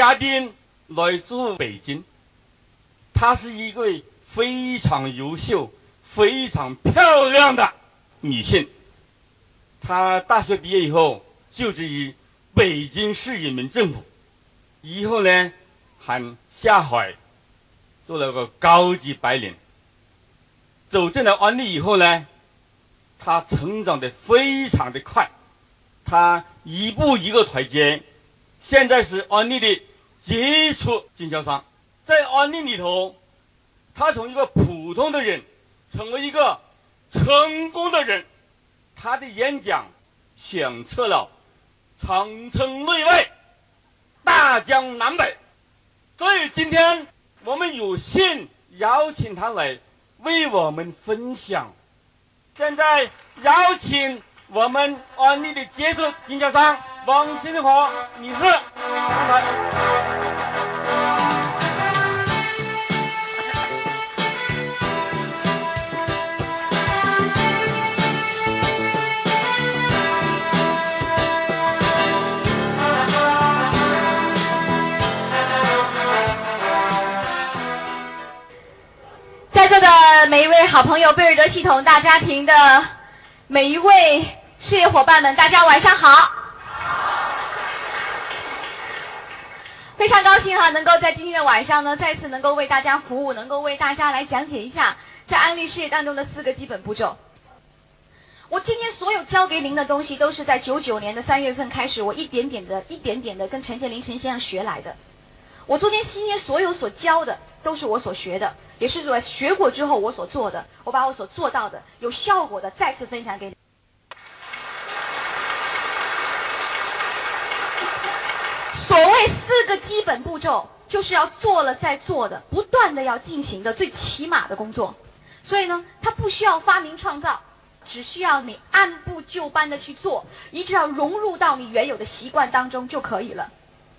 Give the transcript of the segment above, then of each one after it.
嘉宾来自北京，她是一位非常优秀、非常漂亮的女性。她大学毕业以后就职于北京市人民政府，以后呢还下海做了个高级白领。走进了安利以后呢，她成长的非常的快，她一步一个台阶，现在是安利的杰出经销商。在安利里头，他从一个普通的人成为一个成功的人。他的演讲响彻了长城内外、大江南北，所以今天我们有幸邀请他来为我们分享。现在邀请我们安利的杰出经销商王新华女士上台。每一位好朋友，贝尔德系统大家庭的每一位事业伙伴们，大家晚上好！非常高兴哈，能够在今天的晚上呢，再次能够为大家服务，能够为大家来讲解一下在安利事业当中的四个基本步骤。我今天所有教给您的东西，都是在九九年的三月份开始，我一点点的、一点点的跟陈建林陈先生学来的。我昨天、今天所有所教的，都是我所学的。也是说学过之后我所做的，我把我所做到的有效果的再次分享给你。所谓四个基本步骤，就是要做了再做的，不断的要进行的最起码的工作。所以呢，它不需要发明创造，只需要你按部就班的去做，一直要融入到你原有的习惯当中就可以了。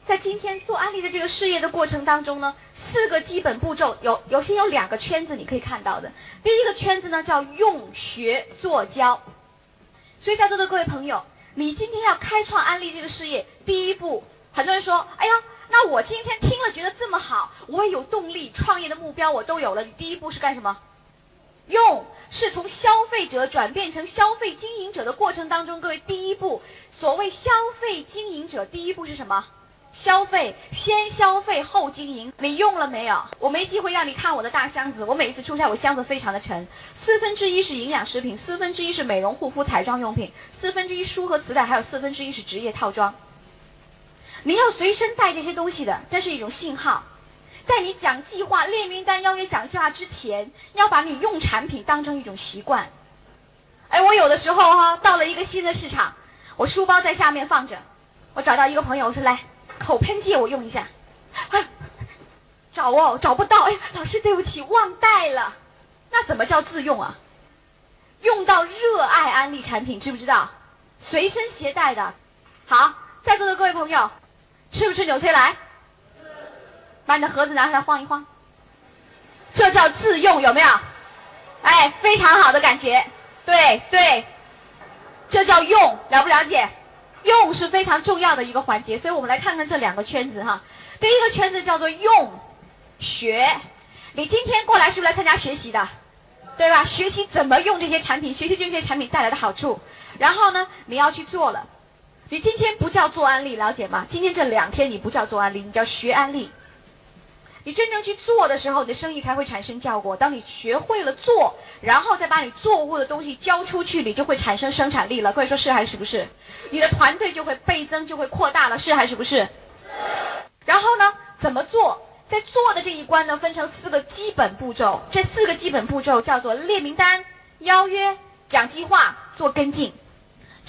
在今天做安利的这个事业的过程当中呢，四个基本步骤有，有些有两个圈子，你可以看到的。第一个圈子呢叫用学做教，所以在座的各位朋友，你今天要开创安利这个事业，第一步，很多人说，哎呀，那我今天听了觉得这么好，我也有动力，创业的目标我都有了，你第一步是干什么？用是从消费者转变成消费经营者的过程当中，各位第一步，所谓消费经营者，第一步是什么？消费先消费后经营，你用了没有？我没机会让你看我的大箱子。我每一次出差，我箱子非常的沉，四分之一是营养食品，四分之一是美容护肤彩妆用品，四分之一书和磁带，还有四分之一是职业套装。你要随身带这些东西的，这是一种信号。在你讲计划、列名单、邀约讲计划之前，要把你用产品当成一种习惯。哎，我有的时候哈，到了一个新的市场，我书包在下面放着，我找到一个朋友，我说来。口喷剂我用一下，找哦找不到，哎，老师对不起忘带了，那怎么叫自用啊？用到热爱安利产品，知不知道？随身携带的，好，在座的各位朋友，吃不吃纽崔莱？把你的盒子拿出来晃一晃，这叫自用，有没有？哎，非常好的感觉，对对，这叫用，了不了解？用是非常重要的一个环节，所以我们来看看这两个圈子哈。第一个圈子叫做用学，你今天过来是不是来参加学习的？对吧？学习怎么用这些产品，学习这些产品带来的好处。然后呢，你要去做了。你今天不叫做安利，了解吗？今天这两天你不叫做安利，你叫学安利。你真正去做的时候，你的生意才会产生效果。当你学会了做，然后再把你做过的东西交出去，你就会产生生产力了。各位说是还是不是？你的团队就会倍增，就会扩大了，是还是不是？然后呢，怎么做？在做的这一关呢，分成四个基本步骤。这四个基本步骤叫做列名单、邀约、讲计划、做跟进，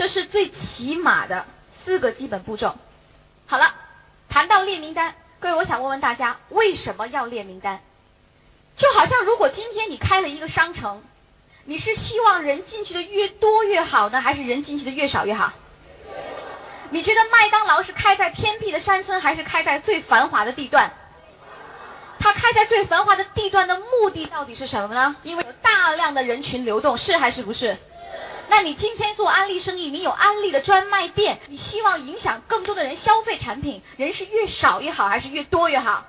这是最起码的四个基本步骤。好了，谈到列名单。各位，我想问问大家，为什么要列名单？就好像如果今天你开了一个商城，你是希望人进去的越多越好呢，还是人进去的越少越好？你觉得麦当劳是开在偏僻的山村，还是开在最繁华的地段？它开在最繁华的地段的目的到底是什么呢？因为有大量的人群流动，是还是不是？那你今天做安利生意，你有安利的专卖店，你希望影响更多的人消费产品，人是越少越好，还是越多越好？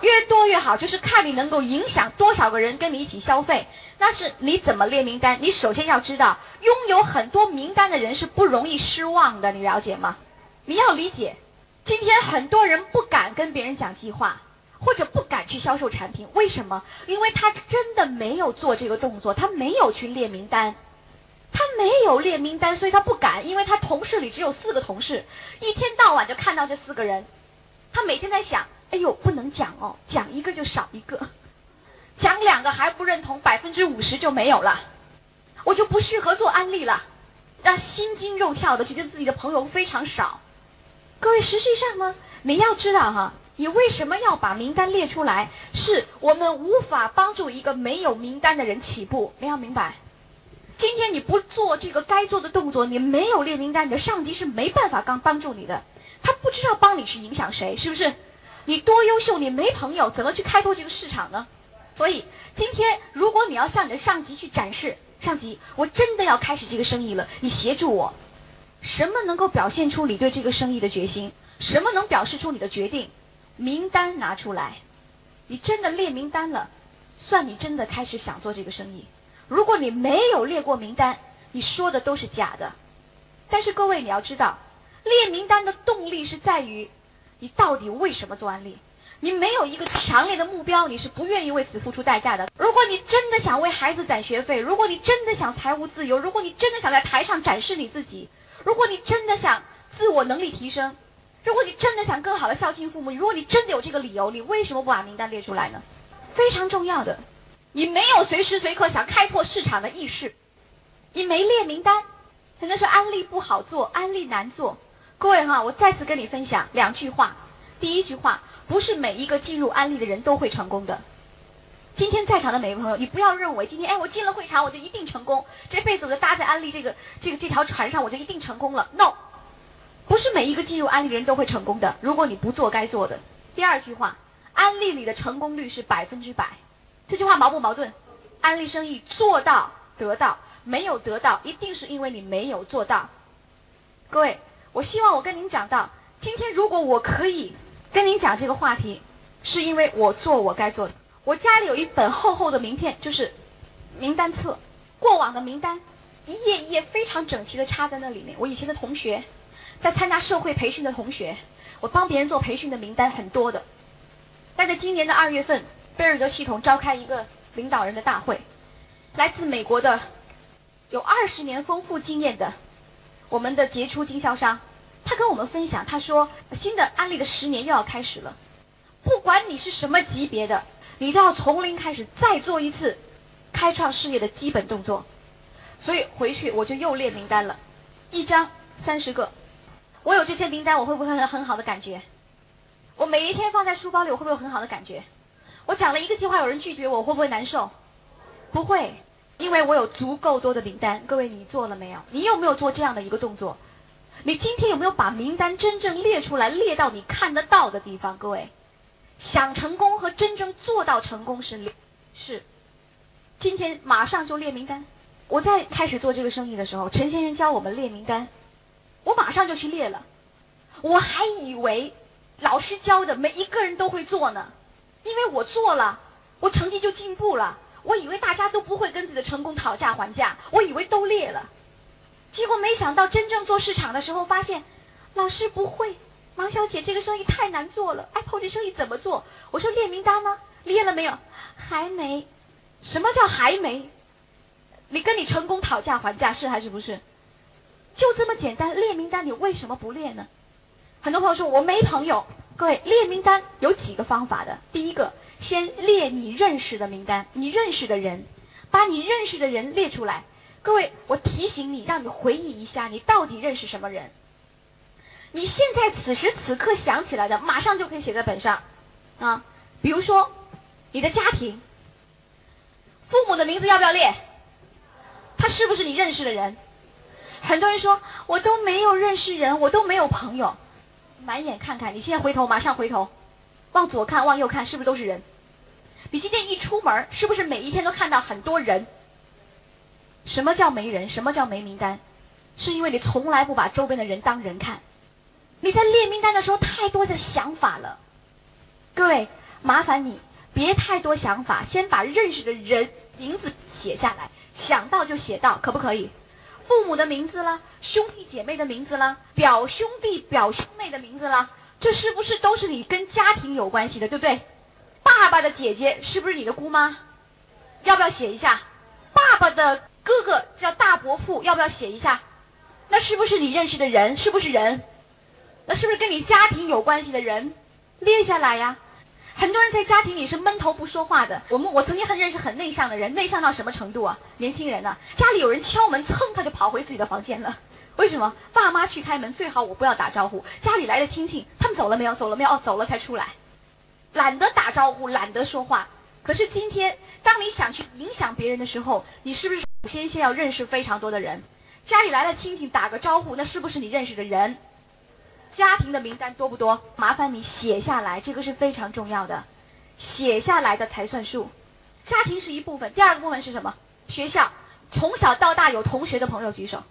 越多越好，就是看你能够影响多少个人跟你一起消费。那是你怎么列名单？你首先要知道，拥有很多名单的人是不容易失望的，你了解吗？你要理解，今天很多人不敢跟别人讲计划，或者不敢去销售产品，为什么？因为他真的没有做这个动作，他没有去列名单，他没有列名单，所以他不敢，因为他同事里只有四个同事，一天到晚就看到这四个人，他每天在想。哎呦，不能讲哦，讲一个就少一个，讲两个还不认同，百分之五十就没有了，我就不适合做安利了，让心惊肉跳的，觉得自己的朋友非常少。各位，实际上呢，你要知道哈，你为什么要把名单列出来？是我们无法帮助一个没有名单的人起步，你要明白。今天你不做这个该做的动作，你没有列名单，你的上级是没办法刚帮助你的，他不知道帮你去影响谁，是不是？你多优秀，你没朋友，怎么去开拓这个市场呢？所以今天，如果你要向你的上级去展示，上级，我真的要开始这个生意了，你协助我，什么能够表现出你对这个生意的决心？什么能表示出你的决定？名单拿出来，你真的列名单了，算你真的开始想做这个生意。如果你没有列过名单，你说的都是假的。但是各位，你要知道，列名单的动力是在于。你到底为什么做安利？你没有一个强烈的目标，你是不愿意为此付出代价的。如果你真的想为孩子攒学费，如果你真的想财务自由，如果你真的想在台上展示你自己，如果你真的想自我能力提升，如果你真的想更好的孝敬父母，如果你真的有这个理由，你为什么不把名单列出来呢？非常重要的，你没有随时随刻想开拓市场的意识，你没列名单，很多说安利不好做，安利难做。各位哈，我再次跟你分享两句话。第一句话，不是每一个进入安利的人都会成功的。今天在场的每位朋友，你不要认为今天哎，我进了会场我就一定成功，这辈子我就搭在安利这个这个这条船上我就一定成功了。No，不是每一个进入安利的人都会成功的。如果你不做该做的。第二句话，安利里的成功率是百分之百。这句话矛不矛盾？安利生意做到得到，没有得到，一定是因为你没有做到。各位。我希望我跟您讲到，今天如果我可以跟您讲这个话题，是因为我做我该做的。我家里有一本厚厚的名片，就是名单册，过往的名单，一页一页非常整齐的插在那里面。我以前的同学，在参加社会培训的同学，我帮别人做培训的名单很多的。但在今年的二月份，贝尔德系统召开一个领导人的大会，来自美国的，有二十年丰富经验的。我们的杰出经销商，他跟我们分享，他说新的安利的十年又要开始了，不管你是什么级别的，你都要从零开始再做一次开创事业的基本动作。所以回去我就又列名单了，一张三十个，我有这些名单，我会不会很很好的感觉？我每一天放在书包里，我会不会有很好的感觉？我讲了一个计划，有人拒绝我，会不会难受？不会。因为我有足够多的名单，各位你做了没有？你有没有做这样的一个动作？你今天有没有把名单真正列出来，列到你看得到的地方？各位，想成功和真正做到成功是是，今天马上就列名单。我在开始做这个生意的时候，陈先生教我们列名单，我马上就去列了。我还以为老师教的每一个人都会做呢，因为我做了，我成绩就进步了。我以为大家都不会跟自己的成功讨价还价，我以为都裂了，结果没想到真正做市场的时候，发现老师不会，王小姐这个生意太难做了，Apple 这生意怎么做？我说列名单呢，列了没有？还没。什么叫还没？你跟你成功讨价还价是还是不是？就这么简单，列名单你为什么不列呢？很多朋友说我没朋友，各位列名单有几个方法的，第一个。先列你认识的名单，你认识的人，把你认识的人列出来。各位，我提醒你，让你回忆一下，你到底认识什么人？你现在此时此刻想起来的，马上就可以写在本上，啊，比如说你的家庭，父母的名字要不要列？他是不是你认识的人？很多人说我都没有认识人，我都没有朋友，满眼看看，你现在回头，马上回头，往左看，往右看，是不是都是人？你今天一出门，是不是每一天都看到很多人？什么叫没人？什么叫没名单？是因为你从来不把周边的人当人看。你在列名单的时候太多的想法了。各位，麻烦你别太多想法，先把认识的人名字写下来，想到就写到，可不可以？父母的名字啦，兄弟姐妹的名字啦，表兄弟表兄妹的名字啦，这是不是都是你跟家庭有关系的，对不对？爸爸的姐姐是不是你的姑妈？要不要写一下？爸爸的哥哥叫大伯父，要不要写一下？那是不是你认识的人？是不是人？那是不是跟你家庭有关系的人？列下来呀。很多人在家庭里是闷头不说话的。我们我曾经很认识很内向的人，内向到什么程度啊？年轻人呢，家里有人敲门，噌他就跑回自己的房间了。为什么？爸妈去开门，最好我不要打招呼。家里来的亲戚，他们走了没有？走了没有？哦，走了才出来。懒得打招呼，懒得说话。可是今天，当你想去影响别人的时候，你是不是首先先要认识非常多的人？家里来了亲戚，打个招呼，那是不是你认识的人？家庭的名单多不多？麻烦你写下来，这个是非常重要的，写下来的才算数。家庭是一部分，第二个部分是什么？学校，从小到大有同学的朋友举手。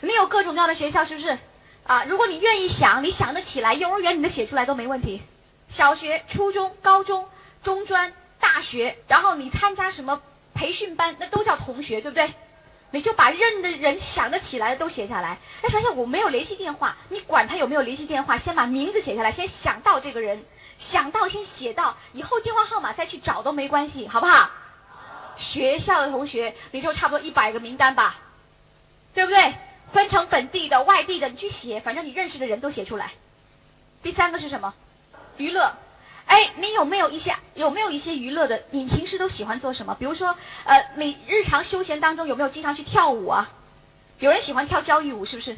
你有各种各样的学校，是不是？啊，如果你愿意想，你想得起来，幼儿园你的写出来都没问题。小学、初中、高中、中专、大学，然后你参加什么培训班，那都叫同学，对不对？你就把认的人想得起来的都写下来。哎，发现我没有联系电话，你管他有没有联系电话，先把名字写下来，先想到这个人，想到先写到，以后电话号码再去找都没关系，好不好？学校的同学，你就差不多一百个名单吧，对不对？分成本地的、外地的，你去写，反正你认识的人都写出来。第三个是什么？娱乐，哎，你有没有一些有没有一些娱乐的？你平时都喜欢做什么？比如说，呃，你日常休闲当中有没有经常去跳舞啊？有人喜欢跳交谊舞，是不是？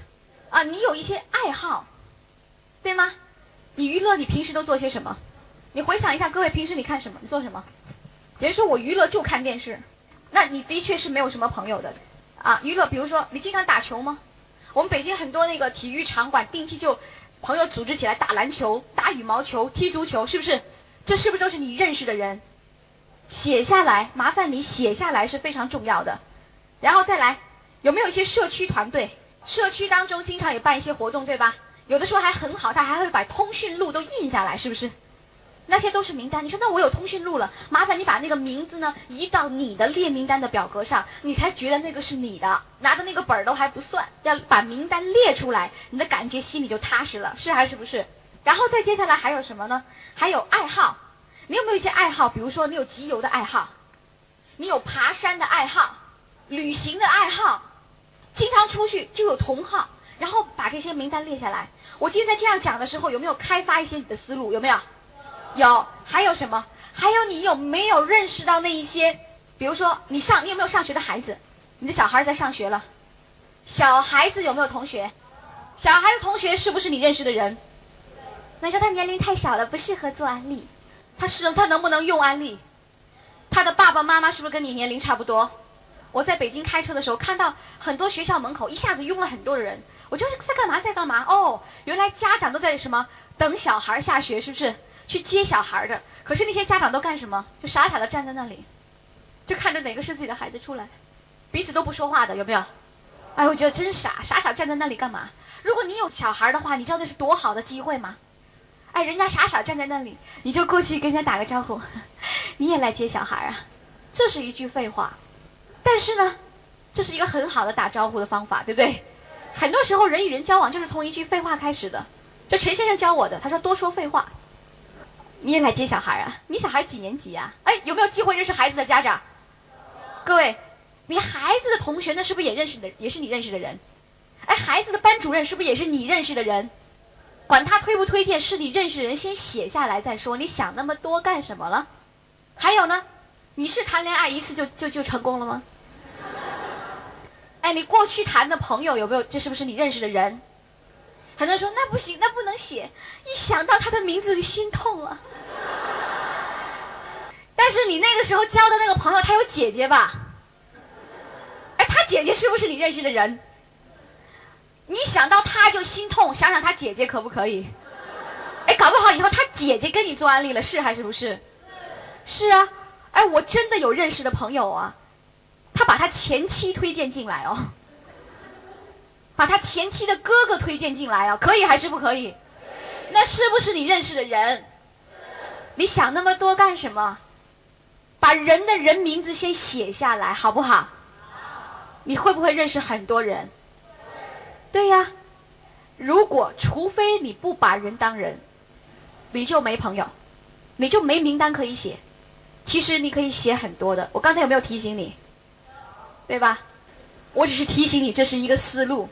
啊，你有一些爱好，对吗？你娱乐，你平时都做些什么？你回想一下，各位平时你看什么？你做什么？别人说我娱乐就看电视，那你的确是没有什么朋友的，啊，娱乐，比如说你经常打球吗？我们北京很多那个体育场馆定期就。朋友组织起来打篮球、打羽毛球、踢足球，是不是？这是不是都是你认识的人？写下来，麻烦你写下来是非常重要的。然后再来，有没有一些社区团队？社区当中经常也办一些活动，对吧？有的时候还很好，他还会把通讯录都印下来，是不是？那些都是名单。你说那我有通讯录了，麻烦你把那个名字呢移到你的列名单的表格上，你才觉得那个是你的。拿的那个本儿都还不算，要把名单列出来，你的感觉心里就踏实了，是还是不是？然后再接下来还有什么呢？还有爱好，你有没有一些爱好？比如说你有集邮的爱好，你有爬山的爱好，旅行的爱好，经常出去就有同好，然后把这些名单列下来。我今天在这样讲的时候，有没有开发一些你的思路？有没有？有，还有什么？还有你有没有认识到那一些？比如说，你上，你有没有上学的孩子？你的小孩在上学了，小孩子有没有同学？小孩子同学是不是你认识的人？那你说他年龄太小了，不适合做安利。他是他能不能用安利？他的爸爸妈妈是不是跟你年龄差不多？我在北京开车的时候，看到很多学校门口一下子拥了很多的人，我就是在干嘛，在干嘛？哦，原来家长都在什么等小孩下学，是不是？去接小孩的，可是那些家长都干什么？就傻傻的站在那里，就看着哪个是自己的孩子出来，彼此都不说话的，有没有？哎，我觉得真傻，傻傻站在那里干嘛？如果你有小孩的话，你知道那是多好的机会吗？哎，人家傻傻站在那里，你就过去跟人家打个招呼，你也来接小孩啊？这是一句废话，但是呢，这是一个很好的打招呼的方法，对不对？很多时候人与人交往就是从一句废话开始的。就陈先生教我的，他说多说废话。你也来接小孩啊？你小孩几年级啊？哎，有没有机会认识孩子的家长？各位，你孩子的同学那是不是也认识的？也是你认识的人？哎，孩子的班主任是不是也是你认识的人？管他推不推荐，是你认识人，先写下来再说。你想那么多干什么了？还有呢？你是谈恋爱一次就就就成功了吗？哎，你过去谈的朋友有没有？这是不是你认识的人？很多人说那不行，那不能写。一想到他的名字就心痛啊。但是你那个时候交的那个朋友，他有姐姐吧？哎，他姐姐是不是你认识的人？你想到他就心痛，想想他姐姐可不可以？哎，搞不好以后他姐姐跟你做安利了，是还是不是？是啊。哎，我真的有认识的朋友啊，他把他前妻推荐进来哦，把他前妻的哥哥推荐进来啊，可以还是不可以？那是不是你认识的人？你想那么多干什么？把人的人名字先写下来，好不好？你会不会认识很多人？对呀。如果除非你不把人当人，你就没朋友，你就没名单可以写。其实你可以写很多的。我刚才有没有提醒你？对吧？我只是提醒你，这是一个思路。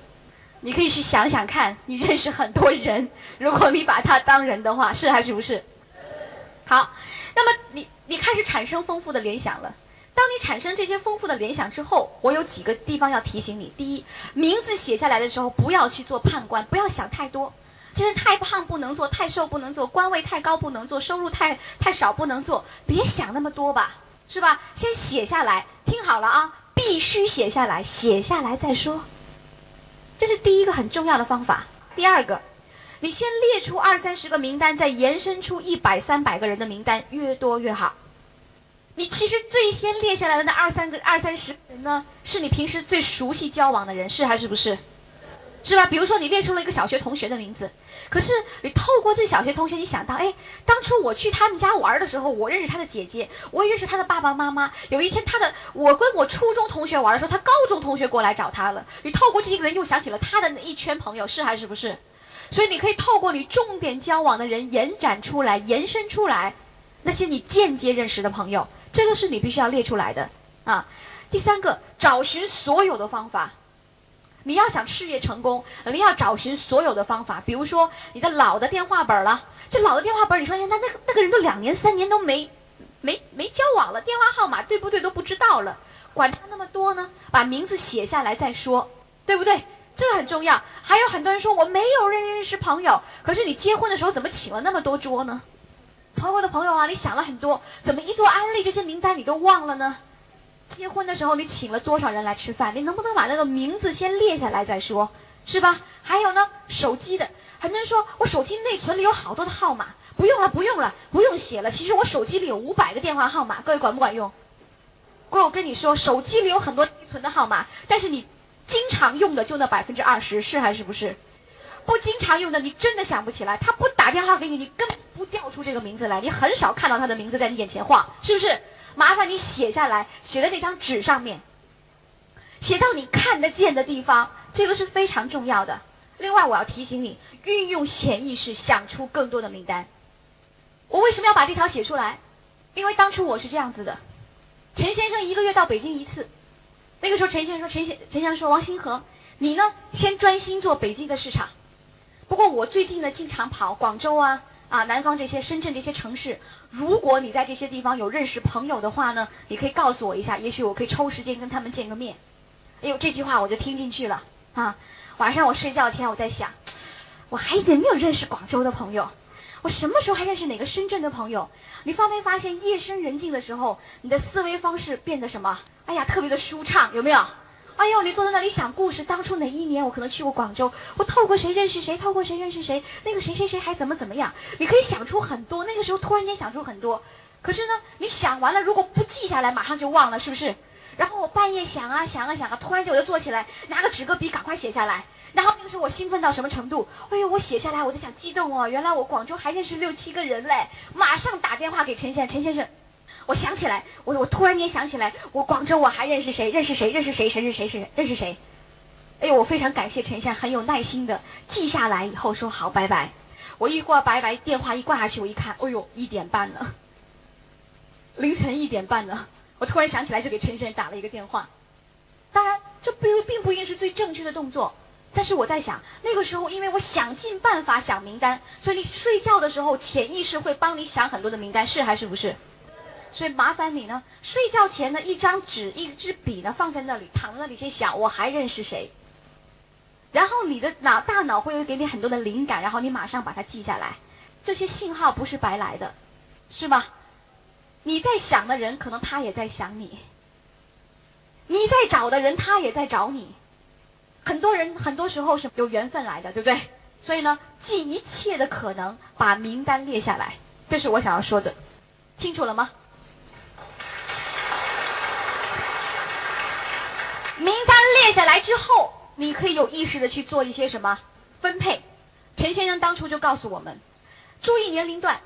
你可以去想想看，你认识很多人，如果你把他当人的话，是还是不是？好，那么你你开始产生丰富的联想了。当你产生这些丰富的联想之后，我有几个地方要提醒你：第一，名字写下来的时候不要去做判官，不要想太多，就是太胖不能做，太瘦不能做，官位太高不能做，收入太太少不能做，别想那么多吧，是吧？先写下来，听好了啊，必须写下来，写下来再说。这是第一个很重要的方法。第二个，你先列出二三十个名单，再延伸出一百三百个人的名单，越多越好。你其实最先列下来的那二三个、二三十个人呢，是你平时最熟悉交往的人，是还是不是？是吧？比如说你列出了一个小学同学的名字，可是你透过这小学同学，你想到，哎，当初我去他们家玩的时候，我认识他的姐姐，我也认识他的爸爸妈妈。有一天，他的我跟我初中同学玩的时候，他高中同学过来找他了。你透过这一个人，又想起了他的那一圈朋友，是还是不是？所以你可以透过你重点交往的人延展出来、延伸出来，那些你间接认识的朋友。这个是你必须要列出来的啊！第三个，找寻所有的方法。你要想事业成功，你要找寻所有的方法。比如说你的老的电话本了，这老的电话本，你说那那个那个人都两年三年都没没没交往了，电话号码对不对都不知道了，管他那么多呢？把名字写下来再说，对不对？这个很重要。还有很多人说我没有认认识朋友，可是你结婚的时候怎么请了那么多桌呢？朋友的朋友啊，你想了很多，怎么一做安利这些名单你都忘了呢？结婚的时候你请了多少人来吃饭？你能不能把那个名字先列下来再说，是吧？还有呢，手机的，很多人说我手机内存里有好多的号码，不用了，不用了，不用写了。其实我手机里有五百个电话号码，各位管不管用？各位，我跟你说，手机里有很多内存的号码，但是你经常用的就那百分之二十，是还是不是？不经常用的，你真的想不起来。他不打电话给你，你根本不调出这个名字来。你很少看到他的名字在你眼前晃，是不是？麻烦你写下来，写在那张纸上面，写到你看得见的地方，这个是非常重要的。另外，我要提醒你，运用潜意识想出更多的名单。我为什么要把这条写出来？因为当初我是这样子的：陈先生一个月到北京一次。那个时候，陈先生说：“陈先陈先生说，王新河，你呢，先专心做北京的市场。”不过我最近呢，经常跑广州啊、啊南方这些、深圳这些城市。如果你在这些地方有认识朋友的话呢，你可以告诉我一下，也许我可以抽时间跟他们见个面。哎呦，这句话我就听进去了啊！晚上我睡觉前我在想，我还有没有认识广州的朋友？我什么时候还认识哪个深圳的朋友？你发没发现夜深人静的时候，你的思维方式变得什么？哎呀，特别的舒畅，有没有？哎呦，你坐在那里想故事，当初哪一年我可能去过广州，我透过谁认识谁，透过谁认识谁，那个谁谁谁还怎么怎么样？你可以想出很多，那个时候突然间想出很多，可是呢，你想完了，如果不记下来，马上就忘了，是不是？然后我半夜想啊想啊想啊，突然间我就坐起来，拿个纸个笔，赶快写下来。然后那个时候我兴奋到什么程度？哎呦，我写下来，我就想激动哦，原来我广州还认识六七个人嘞，马上打电话给陈先生，陈先生。我想起来，我我突然间想起来，我广州我还认识谁？认识谁？认识谁？谁是谁？谁认识谁？哎呦，我非常感谢陈先生，很有耐心的记下来以后说好，拜拜。我一挂拜拜电话一挂下去，我一看，哎呦，一点半了，凌晨一点半了。我突然想起来，就给陈先生打了一个电话。当然，这并并不一定是最正确的动作，但是我在想，那个时候因为我想尽办法想名单，所以你睡觉的时候潜意识会帮你想很多的名单，是还是不是？所以麻烦你呢，睡觉前呢，一张纸、一支笔呢，放在那里，躺在那里先想，我还认识谁。然后你的脑大脑会给你很多的灵感，然后你马上把它记下来。这些信号不是白来的，是吗？你在想的人，可能他也在想你；你在找的人，他也在找你。很多人很多时候是有缘分来的，对不对？所以呢，尽一切的可能把名单列下来，这是我想要说的，清楚了吗？名单列下来之后，你可以有意识的去做一些什么分配。陈先生当初就告诉我们，注意年龄段，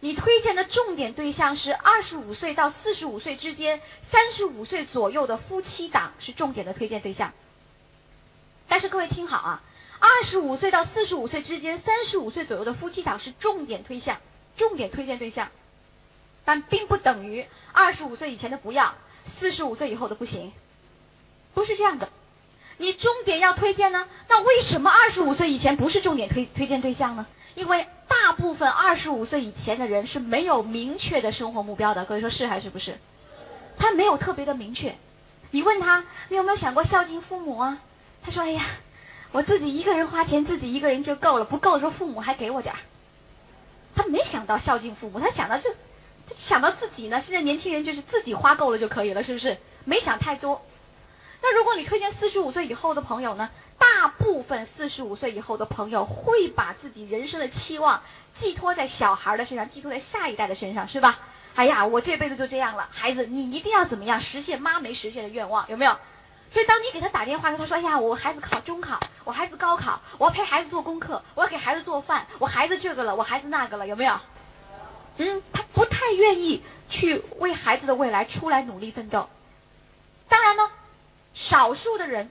你推荐的重点对象是二十五岁到四十五岁之间，三十五岁左右的夫妻档是重点的推荐对象。但是各位听好啊，二十五岁到四十五岁之间，三十五岁左右的夫妻档是重点推向，重点推荐对象。但并不等于二十五岁以前的不要，四十五岁以后的不行，不是这样的。你重点要推荐呢？那为什么二十五岁以前不是重点推推荐对象呢？因为大部分二十五岁以前的人是没有明确的生活目标的。各位说是还是不是？他没有特别的明确。你问他，你有没有想过孝敬父母啊？他说：“哎呀，我自己一个人花钱，自己一个人就够了，不够的时候父母还给我点儿。”他没想到孝敬父母，他想到就。就想到自己呢，现在年轻人就是自己花够了就可以了，是不是？没想太多。那如果你推荐四十五岁以后的朋友呢？大部分四十五岁以后的朋友会把自己人生的期望寄托在小孩的身上，寄托在下一代的身上，是吧？哎呀，我这辈子就这样了，孩子，你一定要怎么样实现妈没实现的愿望，有没有？所以当你给他打电话时，他说：“哎呀，我孩子考中考，我孩子高考，我要陪孩子做功课，我要给孩子做饭，我孩子这个了，我孩子那个了，有没有？”嗯，他不太愿意去为孩子的未来出来努力奋斗。少数的人，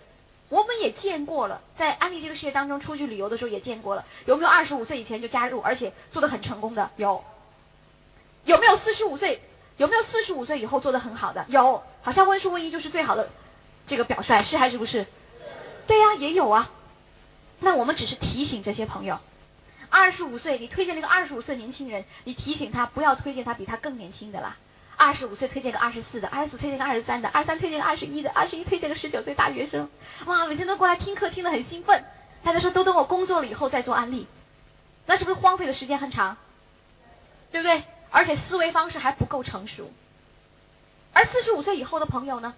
我们也见过了，在安利这个世界当中出去旅游的时候也见过了。有没有二十五岁以前就加入，而且做的很成功的？有。有没有四十五岁？有没有四十五岁以后做的很好的？有。好像温书温一就是最好的这个表率，是还是不是？对呀，也有啊。那我们只是提醒这些朋友。二十五岁，你推荐了一个二十五岁年轻人，你提醒他不要推荐他比他更年轻的啦。二十五岁推荐个二十四的，二十四推荐个二十三的，二十三推荐个二十一的，二十一推荐个十九岁大学生。哇，每天都过来听课，听得很兴奋。他在说都等我工作了以后再做安利，那是不是荒废的时间很长？对不对？而且思维方式还不够成熟。而四十五岁以后的朋友呢，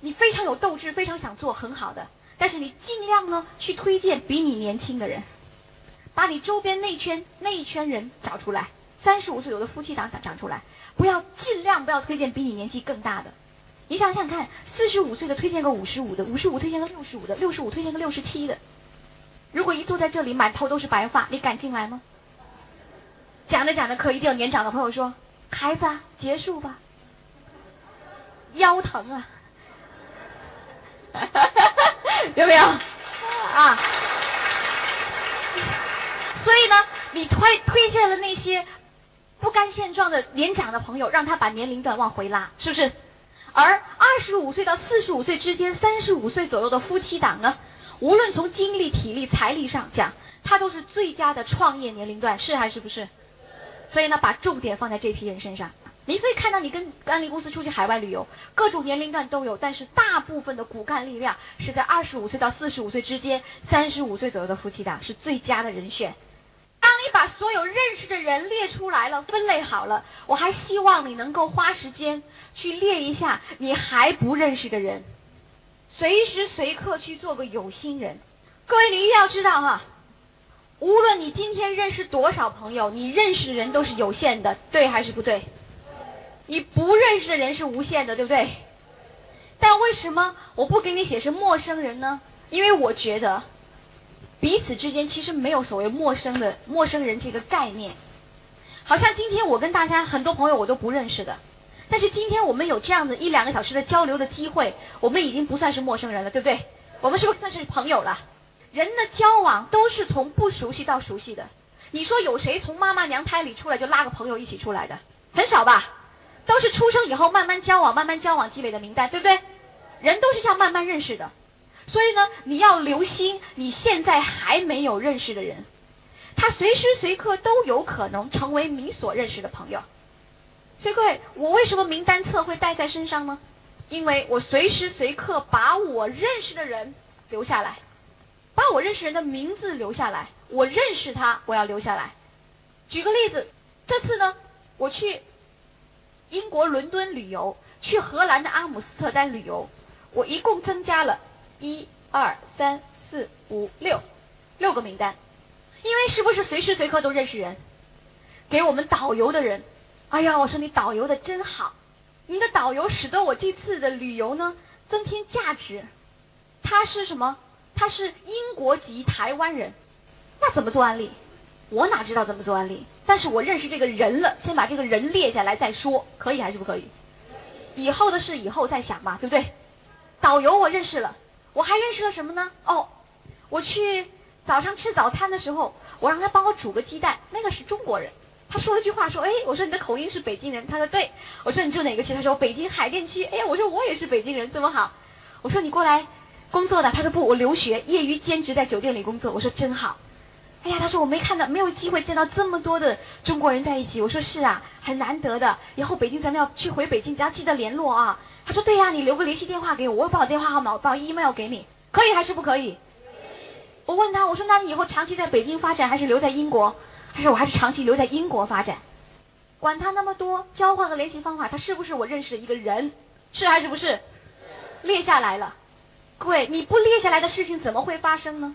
你非常有斗志，非常想做很好的，但是你尽量呢去推荐比你年轻的人。把你周边那圈那一圈人找出来，三十五岁有的夫妻档找找出来，不要尽量不要推荐比你年纪更大的。你想想看，四十五岁的推荐个五十五的，五十五推荐个六十五的，六十五推荐个六十七的。如果一坐在这里满头都是白发，你敢进来吗？讲着讲着课，一定有年长的朋友说：“孩子，结束吧，腰疼啊，有没有啊？”所以呢，你推推荐了那些不甘现状的年长的朋友，让他把年龄段往回拉，是不是？而二十五岁到四十五岁之间，三十五岁左右的夫妻档呢，无论从精力、体力、财力上讲，他都是最佳的创业年龄段，是还是不是？所以呢，把重点放在这批人身上。你可以看到，你跟安利公司出去海外旅游，各种年龄段都有，但是大部分的骨干力量是在二十五岁到四十五岁之间，三十五岁左右的夫妻档是最佳的人选。当你把所有认识的人列出来了，分类好了，我还希望你能够花时间去列一下你还不认识的人，随时随刻去做个有心人。各位，你一定要知道哈，无论你今天认识多少朋友，你认识的人都是有限的，对还是不对？你不认识的人是无限的，对不对？但为什么我不给你写是陌生人呢？因为我觉得。彼此之间其实没有所谓陌生的陌生人这个概念，好像今天我跟大家很多朋友我都不认识的，但是今天我们有这样的一两个小时的交流的机会，我们已经不算是陌生人了，对不对？我们是不是算是朋友了？人的交往都是从不熟悉到熟悉的，你说有谁从妈妈娘胎里出来就拉个朋友一起出来的？很少吧？都是出生以后慢慢交往、慢慢交往积累的名单，对不对？人都是这样慢慢认识的。所以呢，你要留心你现在还没有认识的人，他随时随刻都有可能成为你所认识的朋友。所以各位，我为什么名单册会带在身上呢？因为我随时随刻把我认识的人留下来，把我认识人的名字留下来，我认识他，我要留下来。举个例子，这次呢，我去英国伦敦旅游，去荷兰的阿姆斯特丹旅游，我一共增加了。一二三四五六，六个名单，因为是不是随时随刻都认识人？给我们导游的人，哎呀，我说你导游的真好，你的导游使得我这次的旅游呢增添价值。他是什么？他是英国籍台湾人，那怎么做案例？我哪知道怎么做案例？但是我认识这个人了，先把这个人列下来再说，可以还是不可以？以后的事以后再想嘛，对不对？导游我认识了，我还认识了什么呢？哦，我去早上吃早餐的时候，我让他帮我煮个鸡蛋，那个是中国人。他说了句话，说：“哎，我说你的口音是北京人。”他说：“对。”我说：“你住哪个区？”他说：“北京海淀区。”哎呀，我说我也是北京人，这么好。我说：“你过来工作的？”他说：“不，我留学，业余兼职在酒店里工作。”我说：“真好。”哎呀，他说：“我没看到，没有机会见到这么多的中国人在一起。”我说：“是啊，很难得的。以后北京咱们要去回北京，咱要记得联络啊。”他说：“对呀，你留个联系电话给我，我把我电话号码，我把 email 给你，可以还是不可以？”我问他：“我说，那你以后长期在北京发展，还是留在英国？”他说：“我还是长期留在英国发展。”管他那么多，交换个联系方法，他是不是我认识的一个人？是还是不是？列下来了，各位，你不列下来的事情怎么会发生呢？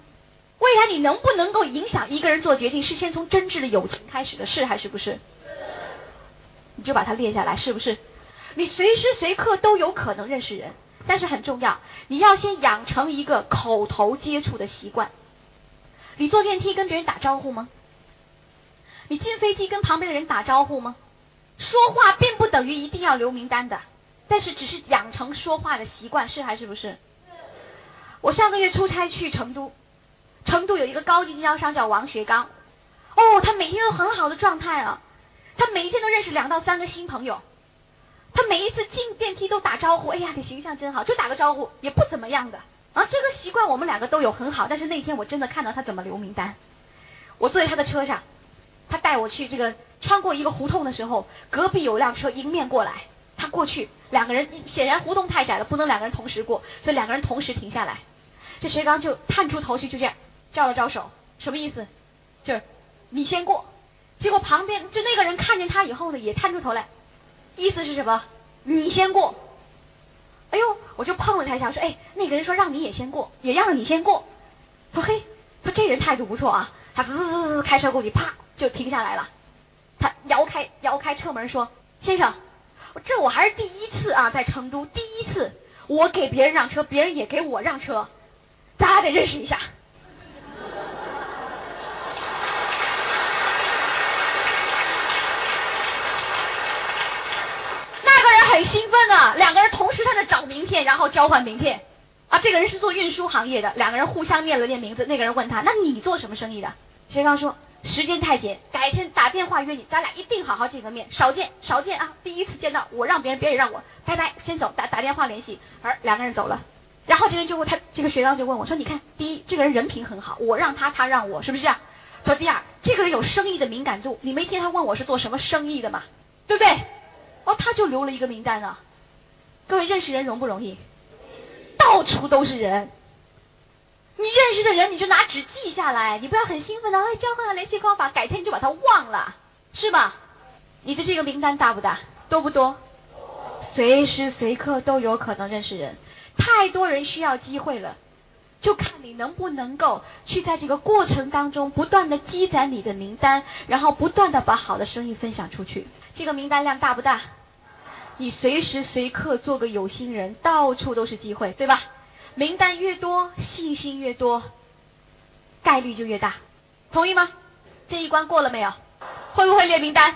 未来你能不能够影响一个人做决定，是先从真挚的友情开始的，是还是不是？你就把它列下来，是不是？你随时随刻都有可能认识人，但是很重要，你要先养成一个口头接触的习惯。你坐电梯跟别人打招呼吗？你进飞机跟旁边的人打招呼吗？说话并不等于一定要留名单的，但是只是养成说话的习惯，是还是不是？我上个月出差去成都，成都有一个高级经销商叫王学刚，哦，他每天都很好的状态啊，他每天都认识两到三个新朋友，他每一次进电梯都打招呼，哎呀，你形象真好，就打个招呼，也不怎么样的啊，这个习惯我们两个都有很好，但是那天我真的看到他怎么留名单，我坐在他的车上。他带我去这个穿过一个胡同的时候，隔壁有辆车迎面过来，他过去，两个人显然胡同太窄了，不能两个人同时过，所以两个人同时停下来。这薛刚就探出头去，就这样招了招手，什么意思？就是你先过。结果旁边就那个人看见他以后呢，也探出头来，意思是什么？你先过。哎呦，我就碰了他一下，说：“哎，那个人说让你也先过，也让你先过。”说：“嘿，说这人态度不错啊。”他滋滋滋滋开车过去，啪。就停下来了，他摇开摇开车门说：“先生，这我还是第一次啊，在成都第一次，我给别人让车，别人也给我让车，咱俩得认识一下。”那个人很兴奋啊，两个人同时在那找名片，然后交换名片。啊，这个人是做运输行业的，两个人互相念了念名字。那个人问他：“那你做什么生意的？”薛刚说。时间太紧，改天打电话约你，咱俩一定好好见个面。少见少见啊！第一次见到，我让别人，别人也让我。拜拜，先走，打打电话联系。而两个人走了，然后这人就问他，这个学长就问我说：“你看，第一，这个人人品很好，我让他，他让我，是不是这样？说第二，这个人有生意的敏感度，你没听他问我是做什么生意的吗？对不对？哦，他就留了一个名单啊。各位认识人容不容易？到处都是人。”你认识的人，你就拿纸记下来，你不要很兴奋的，哎，交换了联系方法，改天你就把它忘了，是吧？你的这个名单大不大？多不多？随时随刻都有可能认识人，太多人需要机会了，就看你能不能够去在这个过程当中不断的积攒你的名单，然后不断的把好的生意分享出去。这个名单量大不大？你随时随刻做个有心人，到处都是机会，对吧？名单越多，信心越多，概率就越大，同意吗？这一关过了没有？会不会列名单？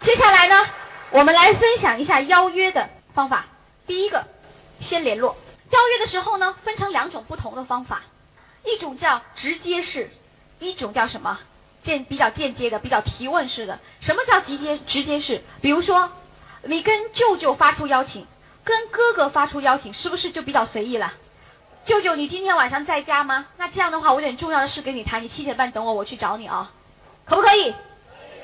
接下来呢，我们来分享一下邀约的方法。第一个，先联络。邀约的时候呢，分成两种不同的方法，一种叫直接式，一种叫什么？间比较间接的，比较提问式的。什么叫直接直接式？比如说。你跟舅舅发出邀请，跟哥哥发出邀请，是不是就比较随意了？舅舅，你今天晚上在家吗？那这样的话，我有点重要的事跟你谈，你七点半等我，我去找你啊，可不可以？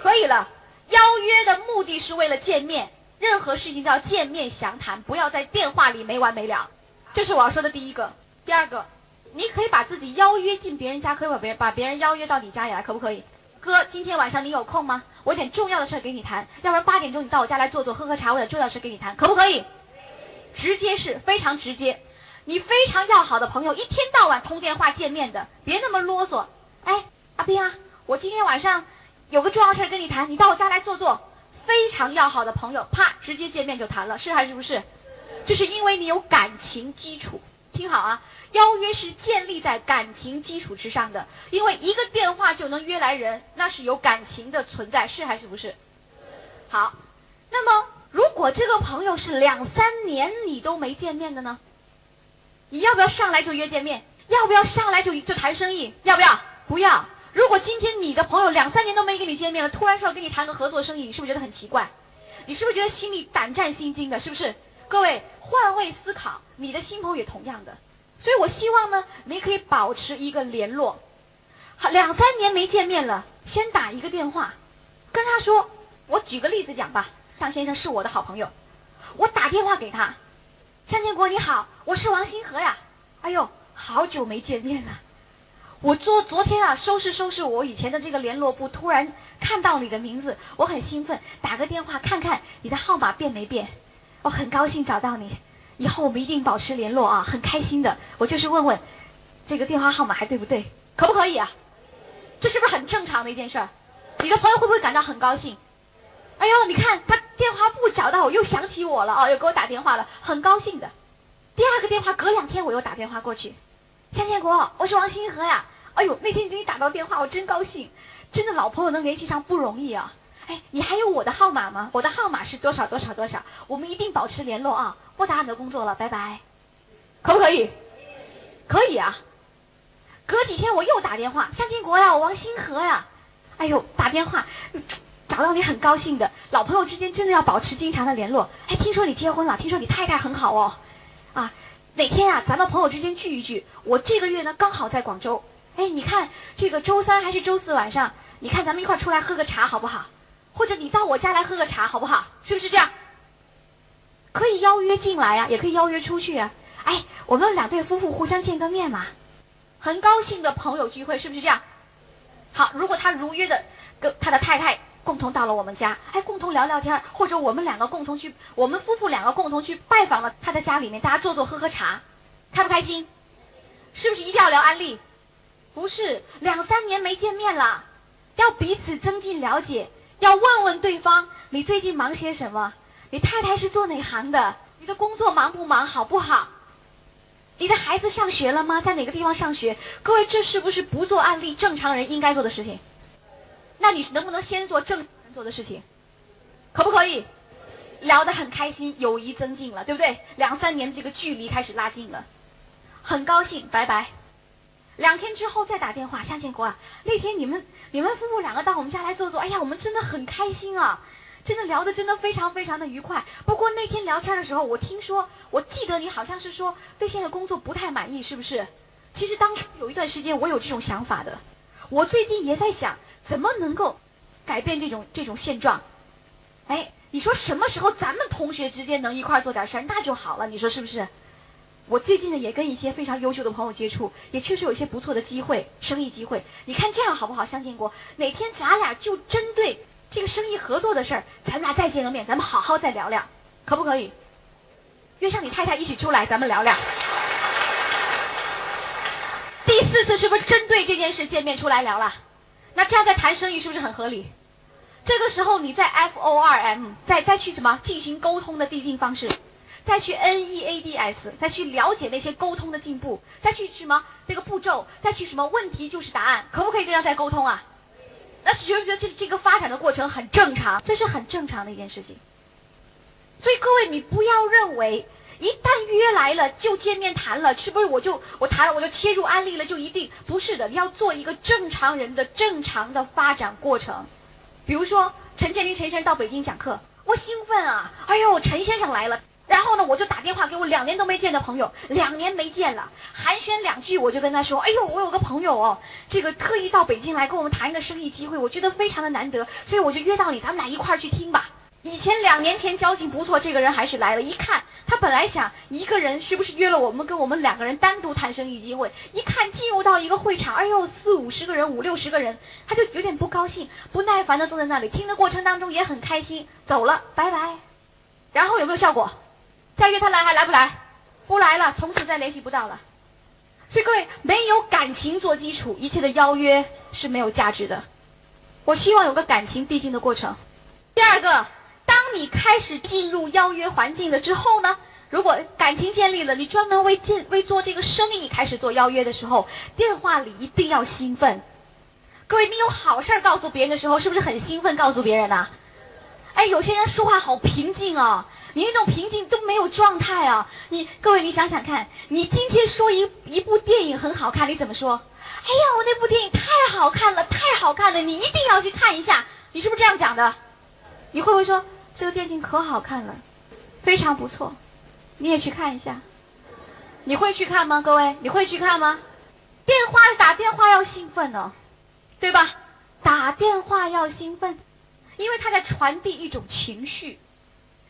可以了。邀约的目的是为了见面，任何事情叫见面详谈，不要在电话里没完没了。这是我要说的第一个。第二个，你可以把自己邀约进别人家，可以把别人把别人邀约到你家里来，可不可以？哥，今天晚上你有空吗？我有点重要的事儿给你谈，要不然八点钟你到我家来坐坐，喝喝茶，我有重要事跟你谈，可不可以？直接是非常直接，你非常要好的朋友，一天到晚通电话见面的，别那么啰嗦。哎，阿斌啊，我今天晚上有个重要事儿跟你谈，你到我家来坐坐。非常要好的朋友，啪，直接见面就谈了，是还是不是？这是因为你有感情基础。听好啊，邀约是建立在感情基础之上的，因为一个电话就能约来人，那是有感情的存在，是还是不是？好，那么如果这个朋友是两三年你都没见面的呢？你要不要上来就约见面？要不要上来就就谈生意？要不要？不要。如果今天你的朋友两三年都没跟你见面了，突然说要跟你谈个合作生意，你是不是觉得很奇怪？你是不是觉得心里胆战心惊的？是不是？各位换位思考，你的新朋友也同样的。所以我希望呢，你可以保持一个联络。好，两三年没见面了，先打一个电话，跟他说。我举个例子讲吧，向先生是我的好朋友，我打电话给他，向建国你好，我是王新河呀。哎呦，好久没见面了。我昨昨天啊，收拾收拾我以前的这个联络簿，突然看到你的名字，我很兴奋，打个电话看看你的号码变没变。我很高兴找到你，以后我们一定保持联络啊，很开心的。我就是问问，这个电话号码还对不对？可不可以啊？这是不是很正常的一件事儿？你的朋友会不会感到很高兴？哎呦，你看他电话不找到我，又想起我了啊，又给我打电话了，很高兴的。第二个电话隔两天我又打电话过去。向建国，我是王新和呀。哎呦，那天给你打到电话，我真高兴。真的老朋友能联系上不容易啊。哎，你还有我的号码吗？我的号码是多少多少多少？我们一定保持联络啊。不打扰你的工作了，拜拜。可不可以？可以啊。隔几天我又打电话，向建国呀，我王新河呀。哎呦，打电话找到你很高兴的。老朋友之间真的要保持经常的联络。哎，听说你结婚了，听说你太太很好哦。啊。哪天呀，咱们朋友之间聚一聚。我这个月呢刚好在广州，哎，你看这个周三还是周四晚上，你看咱们一块出来喝个茶好不好？或者你到我家来喝个茶好不好？是不是这样？可以邀约进来呀，也可以邀约出去啊。哎，我们两对夫妇互相见个面嘛，很高兴的朋友聚会，是不是这样？好，如果他如约的跟他的太太。共同到了我们家，哎，共同聊聊天或者我们两个共同去，我们夫妇两个共同去拜访了他的家里面，大家坐坐喝喝茶，开不开心？是不是一定要聊安利？不是，两三年没见面了，要彼此增进了解，要问问对方你最近忙些什么？你太太是做哪行的？你的工作忙不忙？好不好？你的孩子上学了吗？在哪个地方上学？各位，这是不是不做案例正常人应该做的事情？那你能不能先做正常人做的事情，可不可以？聊得很开心，友谊增进了，对不对？两三年这个距离开始拉近了，很高兴，拜拜。两天之后再打电话，向建国啊，那天你们你们夫妇两个到我们家来坐坐，哎呀，我们真的很开心啊，真的聊得真的非常非常的愉快。不过那天聊天的时候，我听说，我记得你好像是说对现在工作不太满意，是不是？其实当初有一段时间我有这种想法的，我最近也在想。怎么能够改变这种这种现状？哎，你说什么时候咱们同学之间能一块做点事儿，那就好了。你说是不是？我最近呢也跟一些非常优秀的朋友接触，也确实有一些不错的机会，生意机会。你看这样好不好？相建国，哪天咱俩就针对这个生意合作的事儿，咱们俩再见个面，咱们好好再聊聊，可不可以？约上你太太一起出来，咱们聊聊。第四次是不是针对这件事见面出来聊了？那这样在谈生意是不是很合理？这个时候你在 F O R M 再再去什么进行沟通的递进方式，再去 N E A D S 再去了解那些沟通的进步，再去什么这个步骤，再去什么问题就是答案，可不可以这样再沟通啊？那觉不觉得这这个发展的过程很正常？这是很正常的一件事情。所以各位，你不要认为。一旦约来了就见面谈了，是不是我就我谈了我就切入安利了就一定不是的？你要做一个正常人的正常的发展过程。比如说陈建林陈先生到北京讲课，我兴奋啊！哎呦，陈先生来了，然后呢我就打电话给我两年都没见的朋友，两年没见了，寒暄两句我就跟他说：“哎呦，我有个朋友哦，这个特意到北京来跟我们谈一个生意机会，我觉得非常的难得，所以我就约到你，咱们俩一块儿去听吧。”以前两年前交情不错，这个人还是来了。一看他本来想一个人，是不是约了我们跟我们两个人单独谈生意机会？一看进入到一个会场，哎呦四五十个人，五六十个人，他就有点不高兴，不耐烦的坐在那里听的过程当中也很开心，走了，拜拜。然后有没有效果？再约他来还来不来？不来了，从此再联系不到了。所以各位没有感情做基础，一切的邀约是没有价值的。我希望有个感情递进的过程。第二个。当你开始进入邀约环境了之后呢，如果感情建立了，你专门为建为做这个生意开始做邀约的时候，电话里一定要兴奋。各位，你有好事儿告诉别人的时候，是不是很兴奋告诉别人呐、哎，有些人说话好平静啊，你那种平静都没有状态啊。你各位，你想想看，你今天说一一部电影很好看，你怎么说？哎呀，我那部电影太好看了，太好看了，你一定要去看一下。你是不是这样讲的？你会不会说这个电影可好看了，非常不错，你也去看一下？你会去看吗？各位，你会去看吗？电话打电话要兴奋呢、对吧？打电话要兴奋，因为他在传递一种情绪，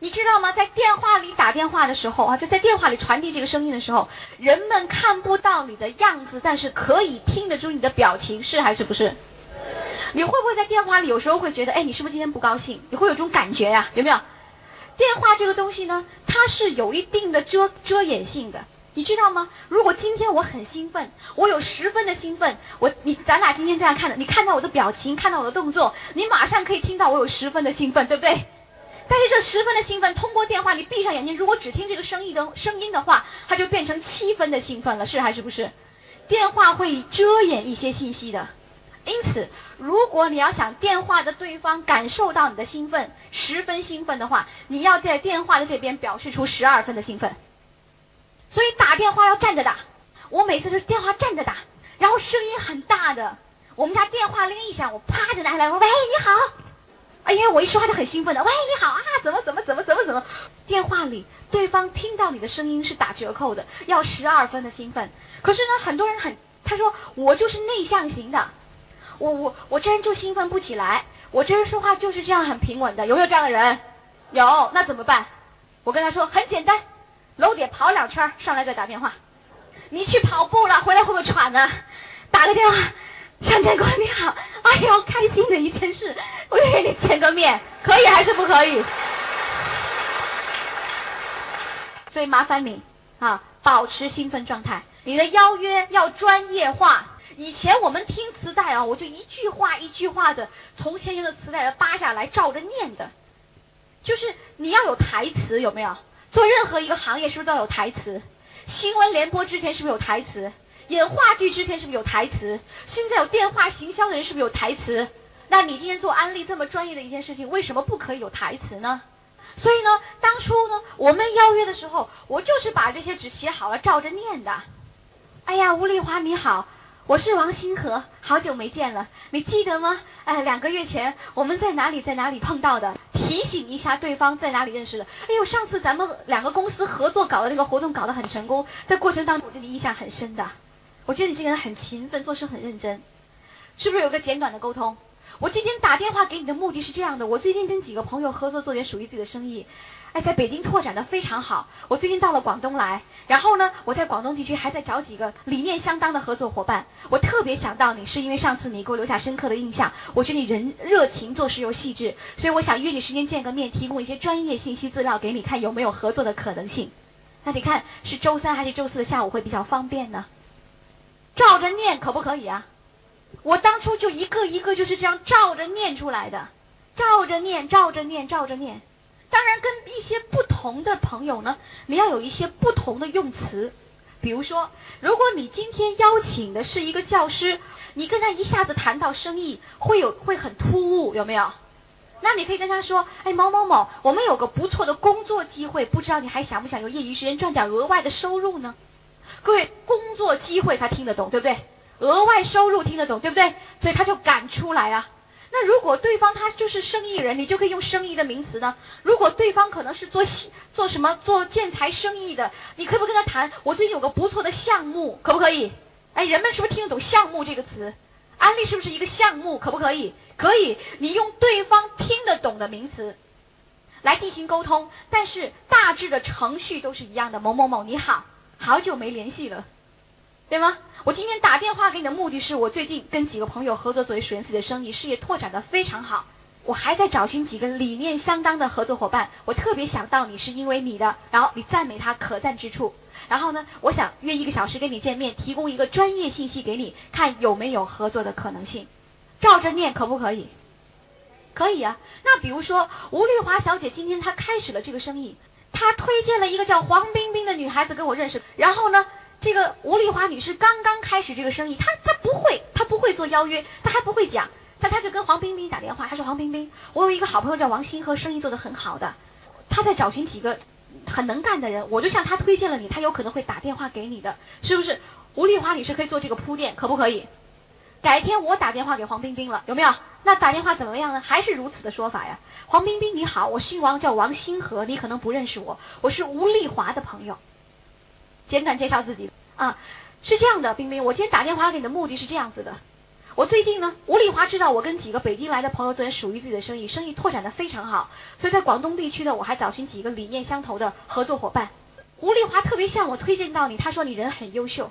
你知道吗？在电话里打电话的时候啊，就在电话里传递这个声音的时候，人们看不到你的样子，但是可以听得出你的表情，是还是不是？你会不会在电话里有时候会觉得，哎，你是不是今天不高兴？你会有这种感觉呀、有没有？电话这个东西呢，它是有一定的遮遮掩性的，你知道吗？如果今天我很兴奋，我有十分的兴奋，我你咱俩今天这样看的，你看到我的表情，看到我的动作，你马上可以听到我有十分的兴奋，对不对？但是这十分的兴奋，通过电话，你闭上眼睛，如果只听这个声音的声音的话，它就变成七分的兴奋了，是还是不是？电话会遮掩一些信息的，因此，如果你要想电话的对方感受到你的兴奋，十分兴奋的话，你要在电话的这边表示出十二分的兴奋。所以打电话要站着打，我每次就是电话站着打，然后声音很大的。我们家电话铃一响，我啪就拿起来，我说喂你好。哎呀，我一说话就很兴奋的，喂你好啊，怎么怎么怎么怎么怎么。电话里对方听到你的声音是打折扣的，要十二分的兴奋。可是呢，很多人很他说我就是内向型的，我我我这人就兴奋不起来，我这人说话就是这样很平稳的，有没有这样的人？有，那怎么办？我跟他说很简单，楼底跑两圈，上来再打电话。你去跑步了，回来会不会喘呢？打个电话，张天官你好，哎呦，开心的一件事，我约你见个面，可以还是不可以？所以麻烦你啊，保持兴奋状态，你的邀约要专业化。以前我们听磁带啊，我就一句话一句话的从先生的磁带扒下来，照着念的。就是你要有台词，有没有？做任何一个行业是不是都要有台词？新闻联播之前是不是有台词？演话剧之前是不是有台词？现在有电话行销的人是不是有台词？那你今天做安利这么专业的一件事情，为什么不可以有台词呢？所以呢，当初呢，我们邀约的时候，我就是把这些纸写好了，照着念的。哎呀，吴丽华你好，我是王星河，好久没见了，你记得吗？哎，两个月前我们在哪里在哪里碰到的？提醒一下对方在哪里认识的。哎呦，上次咱们两个公司合作搞的那个活动搞得很成功，在过程当中我对你印象很深的。我觉得你这个人很勤奋，做事很认真，是不是有个简短的沟通？我今天打电话给你的目的是这样的：我最近跟几个朋友合作做点属于自己的生意，哎，在北京拓展的非常好。我最近到了广东来，然后呢，我在广东地区还在找几个理念相当的合作伙伴。我特别想到你，是因为上次你给我留下深刻的印象，我觉得你人热情，做事又细致，所以我想约你时间见个面，提供一些专业信息资料给你，看有没有合作的可能性。那你看是周三还是周四的下午会比较方便呢？照着念可不可以啊？我当初就一个一个就是这样照着念出来的，照着念，照着念，照着念。当然，跟一些不同的朋友呢，你要有一些不同的用词。比如说，如果你今天邀请的是一个教师，你跟他一下子谈到生意，会有会很突兀，有没有？那你可以跟他说：“哎，某某某，我们有个不错的工作机会，不知道你还想不想用业余时间赚点额外的收入呢？”各位，工作机会他听得懂，对不对？额外收入听得懂，对不对？所以他就敢出来啊。那如果对方他就是生意人，你就可以用生意的名词呢。如果对方可能是做做什么做建材生意的，你可不可以跟他谈？我最近有个不错的项目，可不可以？哎，人们是不是听得懂“项目”这个词？安利是不是一个项目？可不可以？可以，你用对方听得懂的名词来进行沟通，但是大致的程序都是一样的。某某某，你好，好久没联系了，对吗？我今天打电话给你的目的是我最近跟几个朋友合作，作为属于自己的生意，事业拓展的非常好。我还在找寻几个理念相当的合作伙伴。我特别想到你是因为你的，然后你赞美他可赞之处。然后呢，我想约一个小时跟你见面，提供一个专业信息给你，看有没有合作的可能性。照着念可不可以？可以啊。那比如说吴丽华小姐今天她开始了这个生意，她推荐了一个叫黄冰冰的女孩子跟我认识，然后呢，这个吴丽华女士刚刚开始这个生意，她她不会，她不会做邀约，她还不会讲，但她就跟黄冰冰打电话，她说黄冰冰，我有一个好朋友叫王新和，生意做得很好的，他在找寻几个很能干的人，我就向他推荐了你，他有可能会打电话给你的，是不是？吴丽华女士可以做这个铺垫，可不可以？改天我打电话给黄冰冰了，有没有？那打电话怎么样呢？还是如此的说法呀？黄冰冰你好，我姓王，叫王星河，你可能不认识我，我是吴丽华的朋友。简短介绍自己啊，是这样的，冰冰，我今天打电话给你的目的是这样子的。我最近呢，吴丽华知道我跟几个北京来的朋友做属于自己的生意，生意拓展的非常好，所以在广东地区呢，我还找寻几个理念相投的合作伙伴。吴丽华特别向我推荐到你，她说你人很优秀。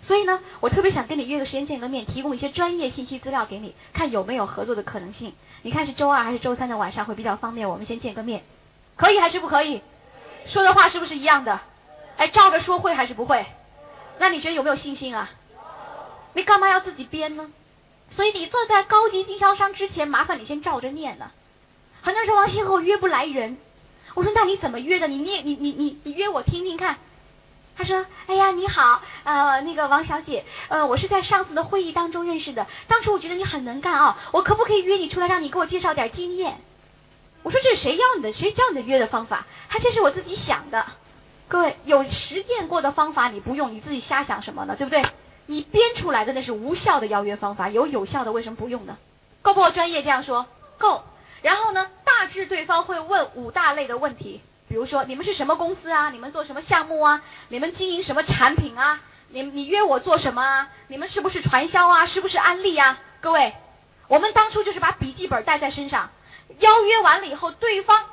所以呢，我特别想跟你约个时间见个面，提供一些专业信息资料给你，看有没有合作的可能性。你看是周二还是周三的晚上会比较方便？我们先见个面，可以还是不可以？说的话是不是一样的？哎，照着说会还是不会？那你觉得有没有信心啊？你干嘛要自己编呢？所以你坐在高级经销商之前，麻烦你先照着念呢。很多人说王鑫和我约不来人，我说那你怎么约的？你念你你你你约我听听看。他说：“哎呀，你好，呃，那个王小姐，呃，我是在上次的会议当中认识的。当时我觉得你很能干啊，我可不可以约你出来，让你给我介绍点经验？”我说：“这是谁要你的？谁教你的约的方法？他这是我自己想的。各位有实践过的方法，你不用，你自己瞎想什么呢？对不对？你编出来的那是无效的邀约方法，有有效的为什么不用呢？够不够专业？这样说够。然后呢，大致对方会问五大类的问题。”比如说，你们是什么公司啊？你们做什么项目啊？你们经营什么产品啊？你你约我做什么啊？你们是不是传销啊？是不是安利啊？各位，我们当初就是把笔记本带在身上，邀约完了以后，对方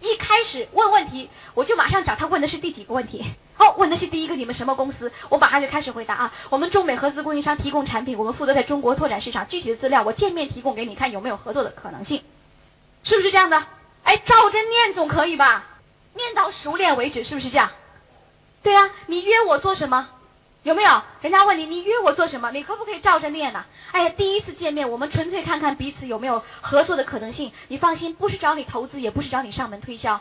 一开始问问题，我就马上找他问的是第几个问题。哦，问的是第一个，你们什么公司？我马上就开始回答啊。我们中美合资供应商提供产品，我们负责在中国拓展市场。具体的资料我见面提供给你看，有没有合作的可能性？是不是这样的？哎，照着念总可以吧？念到熟练为止，是不是这样？对呀，你约我做什么？有没有？人家问你，你约我做什么？你可不可以照着念呢？哎呀，第一次见面，我们纯粹看看彼此有没有合作的可能性。你放心，不是找你投资，也不是找你上门推销。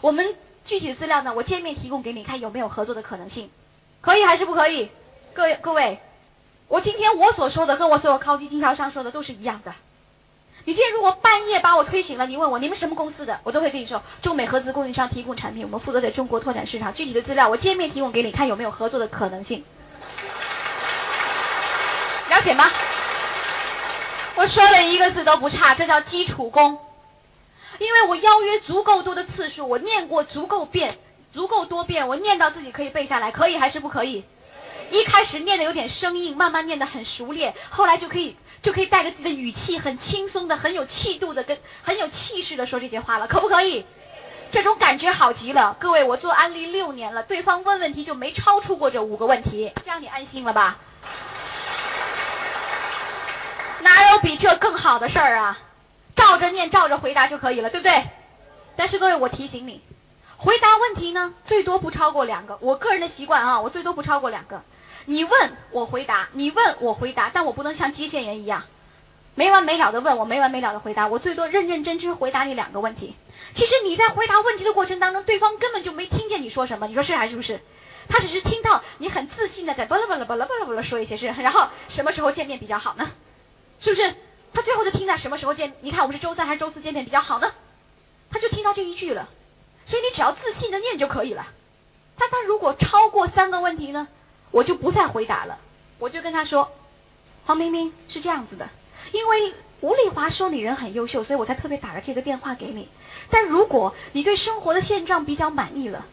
我们具体的资料呢，我见面提供给你看，有没有合作的可能性？可以还是不可以？各位各位，我今天我所说的，跟我所有高级经销商说的都是一样的。你今天如果半夜把我推醒了，你问我你们什么公司的，我都会跟你说中美合资供应商提供产品，我们负责在中国拓展市场。具体的资料我见面提供给你看，有没有合作的可能性？了解吗？我说了一个字都不差，这叫基础功。因为我邀约足够多的次数，我念过足够遍、足够多遍，我念到自己可以背下来，可以还是不可以？一开始念的有点生硬，慢慢念的很熟练，后来就可以。就可以带着自己的语气，很轻松的、很有气度的、跟很有气势的说这些话了，可不可以？这种感觉好极了。各位，我做安利六年了，对方问问题就没超出过这五个问题，这样你安心了吧？哪有比这更好的事儿啊？照着念，照着回答就可以了，对不对？但是各位，我提醒你，回答问题呢，最多不超过两个。我个人的习惯啊，我最多不超过两个。你问我回答，你问我回答，但我不能像机械人一样，没完没了的问我，没完没了的回答。我最多认认真真回答你两个问题。其实你在回答问题的过程当中，对方根本就没听见你说什么。你说是还是不是？他只是听到你很自信的在巴拉巴拉巴拉巴拉巴拉说一些事，然后什么时候见面比较好呢？是不是？他最后就听到什么时候见？你看我们是周三还是周四见面比较好呢？他就听到这一句了。所以你只要自信的念就可以了。但他如果超过三个问题呢？我就不再回答了，我就跟他说：“黄冰冰是这样子的，因为吴丽华说你人很优秀，所以我才特别打了这个电话给你。但如果你对生活的现状比较满意了，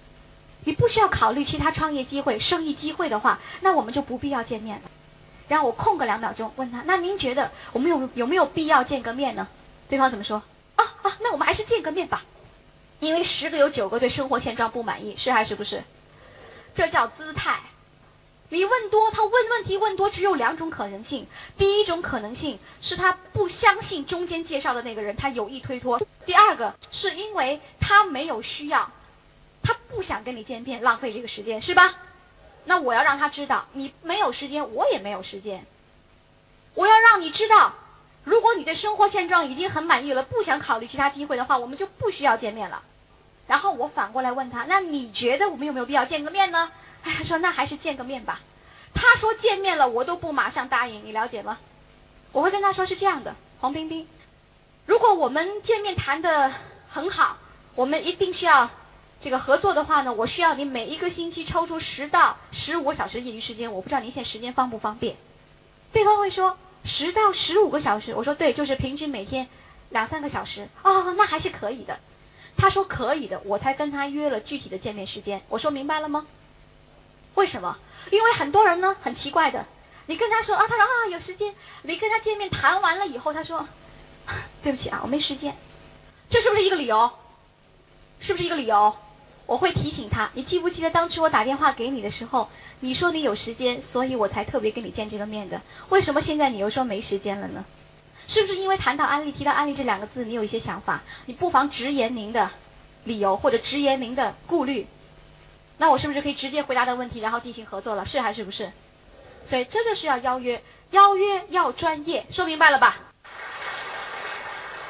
你不需要考虑其他创业机会、生意机会的话，那我们就不必要见面。”然后我空个两秒钟问他：“那您觉得我们有有没有必要见个面呢？”对方怎么说？啊啊，那我们还是见个面吧，因为十个有九个对生活现状不满意，是还是不是？这叫姿态。你问多，他问问题问多，只有两种可能性。第一种可能性是他不相信中间介绍的那个人，他有意推脱；第二个是因为他没有需要，他不想跟你见面，浪费这个时间，是吧？那我要让他知道，你没有时间，我也没有时间。我要让你知道，如果你对生活现状已经很满意了，不想考虑其他机会的话，我们就不需要见面了。然后我反过来问他，那你觉得我们有没有必要见个面呢？他说那还是见个面吧。他说见面了，我都不马上答应，你了解吗？我会跟他说是这样的，黄冰冰，如果我们见面谈的很好，我们一定需要这个合作的话呢，我需要你每一个星期抽出十到十五个小时业余时间，我不知道您现在时间方不方便。对方会说十到十五个小时，我说对，就是平均每天两三个小时。哦，那还是可以的。他说可以的，我才跟他约了具体的见面时间。我说明白了吗？为什么？因为很多人呢很奇怪的，你跟他说啊，他说啊有时间，你跟他见面谈完了以后，他说 对不起啊，我没时间，这是不是一个理由？是不是一个理由？我会提醒他，你记不记得当初我打电话给你的时候，你说你有时间，所以我才特别跟你见这个面的。为什么现在你又说没时间了呢？是不是因为谈到安利，提到安利这两个字，你有一些想法？你不妨直言您的理由，或者直言您的顾虑。那我是不是可以直接回答的问题，然后进行合作了？是还是不是？所以这就是要邀约，邀约要专业，说明白了吧？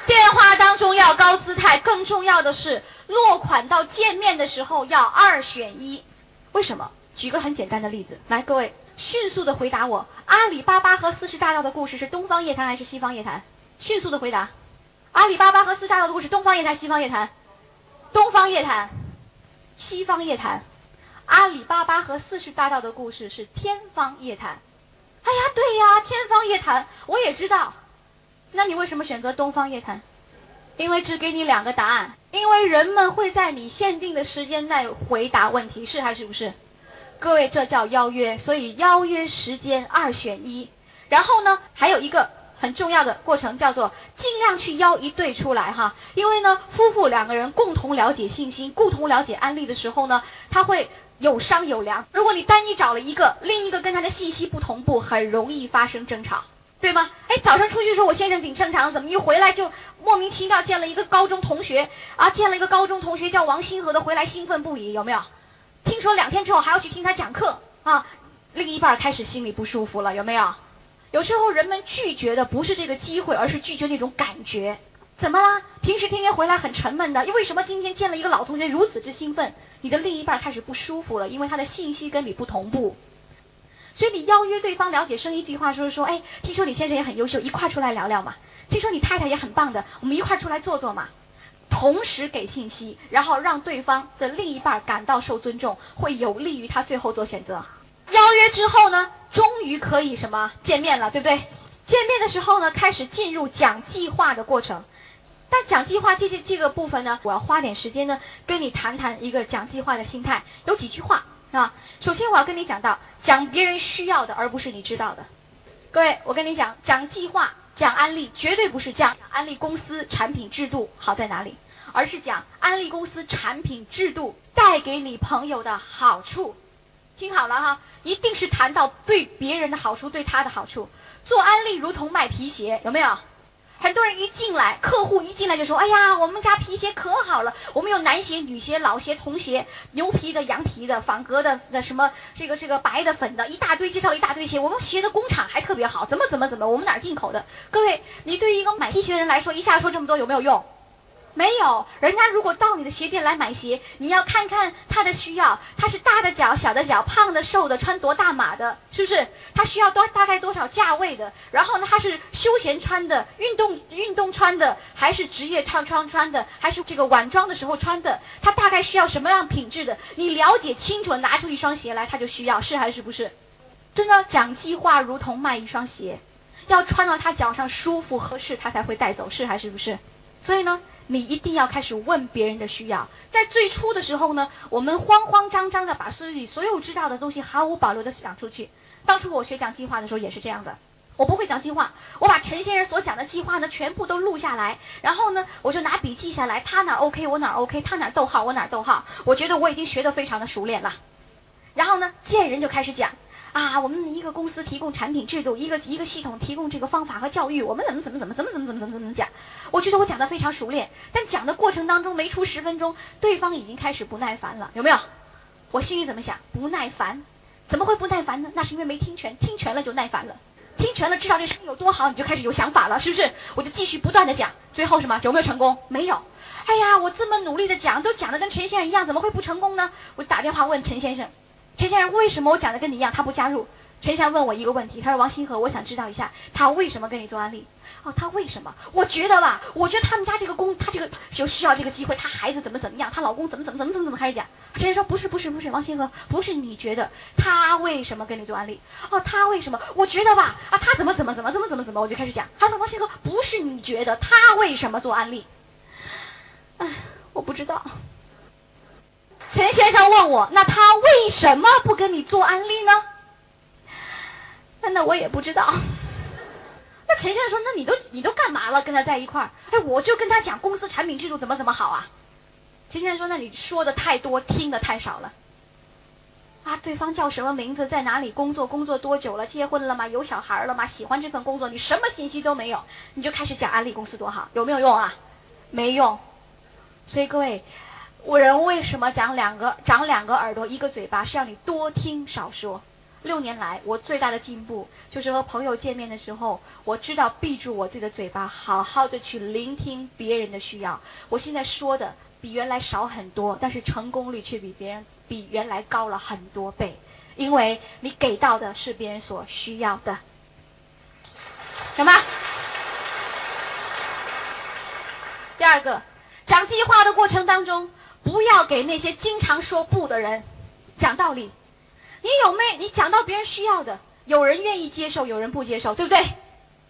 电话当中要高姿态，更重要的是落款到见面的时候要二选一。为什么？举个很简单的例子，来，各位迅速的回答我：阿里巴巴和四十大盗的故事是东方夜谭还是西方夜谭？迅速的回答：阿里巴巴和四十大盗的故事，东方夜谭，西方夜谭？东方夜谭，西方夜谭。阿里巴巴和四十大盗的故事是天方夜谭。哎呀，对呀，天方夜谭，我也知道。那你为什么选择东方夜谭？因为只给你两个答案，因为人们会在你限定的时间内回答问题，是还是不是？各位，这叫邀约，所以邀约时间二选一。然后呢，还有一个很重要的过程叫做尽量去邀一对出来哈，因为呢，夫妇两个人共同了解信息、共同了解案例的时候呢，他会。有商有量。如果你单一找了一个，另一个跟他的信息不同步，很容易发生争吵，对吗？哎，早上出去的时候我先生挺正常，怎么一回来就莫名其妙见了一个高中同学啊？见了一个高中同学叫王星河的，回来兴奋不已，有没有？听说两天之后还要去听他讲课啊？另一半开始心里不舒服了，有没有？有时候人们拒绝的不是这个机会，而是拒绝那种感觉。怎么啦？平时天天回来很沉闷的，为什么今天见了一个老同学如此之兴奋？你的另一半开始不舒服了，因为他的信息跟你不同步。所以你邀约对方了解生意计划，说说，哎，听说你先生也很优秀，一块出来聊聊嘛。听说你太太也很棒的，我们一块出来坐坐嘛。同时给信息，然后让对方的另一半感到受尊重，会有利于他最后做选择。邀约之后呢，终于可以什么见面了，对不对？见面的时候呢，开始进入讲计划的过程。但讲计划这这这个部分呢，我要花点时间呢，跟你谈谈一个讲计划的心态。有几句话啊？首先我要跟你讲到，讲别人需要的，而不是你知道的。各位，我跟你讲，讲计划、讲安利，绝对不是讲安利公司产品制度好在哪里，而是讲安利公司产品制度带给你朋友的好处。听好了哈，一定是谈到对别人的好处，对他的好处。做安利如同卖皮鞋，有没有？很多人一进来，客户一进来就说：“哎呀，我们家皮鞋可好了，我们有男鞋、女鞋、老鞋、童鞋，牛皮的、羊皮的、仿革的，那什么这个这个白的、粉的，一大堆，介绍一大堆鞋。我们鞋的工厂还特别好，怎么怎么怎么，我们哪儿进口的？各位，你对于一个买皮鞋的人来说，一下说这么多有没有用？”没有，人家如果到你的鞋店来买鞋，你要看看他的需要，他是大的脚、小的脚、胖的、瘦的，穿多大码的，是不是？他需要多大概多少价位的？然后呢，他是休闲穿的、运动运动穿的，还是职业穿穿穿的，还是这个晚装的时候穿的？他大概需要什么样品质的？你了解清楚了，拿出一双鞋来，他就需要，是还是不是？真的讲计划如同卖一双鞋，要穿到他脚上舒服合适，他才会带走，是还是不是？所以呢？你一定要开始问别人的需要。在最初的时候呢，我们慌慌张张的把自己所有知道的东西毫无保留的讲出去。当初我学讲计划的时候也是这样的，我不会讲计划，我把陈先生所讲的计划呢全部都录下来，然后呢我就拿笔记下来，他哪 OK 我哪 OK，他哪逗号我哪逗号，我觉得我已经学得非常的熟练了。然后呢见人就开始讲。啊，我们一个公司提供产品制度，一个一个系统提供这个方法和教育，我们怎么怎么怎么怎么怎么怎么怎么怎么讲？我觉得我讲的非常熟练，但讲的过程当中没出十分钟，对方已经开始不耐烦了，有没有？我心里怎么想？不耐烦？怎么会不耐烦呢？那是因为没听全，听全了就耐烦了。听全了知道这声音有多好，你就开始有想法了，是不是？我就继续不断的讲，最后什么有没有成功？没有。哎呀，我这么努力的讲，都讲的跟陈先生一样，怎么会不成功呢？我打电话问陈先生，陈先生为什么我讲的跟你一样，他不加入？陈先生问我一个问题，他说王星河，我想知道一下，他为什么跟你做安利？哦，他为什么？我觉得吧，我觉得他们家这个公，他这个就需要这个机会，他孩子怎么怎么样，她老公怎么怎么怎么怎么怎么开始讲。陈先生说不是不是不是，王星河不是你觉得他为什么跟你做安利？哦，他为什么？我觉得吧，啊，他怎么怎么怎么怎么怎么怎么，我就开始讲。他说王星河不是你觉得他为什么做安利？哎，我不知道。陈先生问我，那他为什么不跟你做安利呢？那那我也不知道。那陈先生说：“那你都你都干嘛了？跟他在一块儿？哎，我就跟他讲公司产品制度怎么怎么好啊。”陈先生说：“那你说的太多，听的太少了。”啊，对方叫什么名字？在哪里工作？工作多久了？结婚了吗？有小孩了吗？喜欢这份工作？你什么信息都没有，你就开始讲安利公司多好，有没有用啊？没用。所以各位，我人为什么长两个长两个耳朵一个嘴巴？是让你多听少说。六年来，我最大的进步就是和朋友见面的时候，我知道闭住我自己的嘴巴，好好的去聆听别人的需要。我现在说的比原来少很多，但是成功率却比别人比原来高了很多倍，因为你给到的是别人所需要的。什么？第二个，讲计划的过程当中，不要给那些经常说不的人讲道理。你有没？你讲到别人需要的，有人愿意接受，有人不接受，对不对？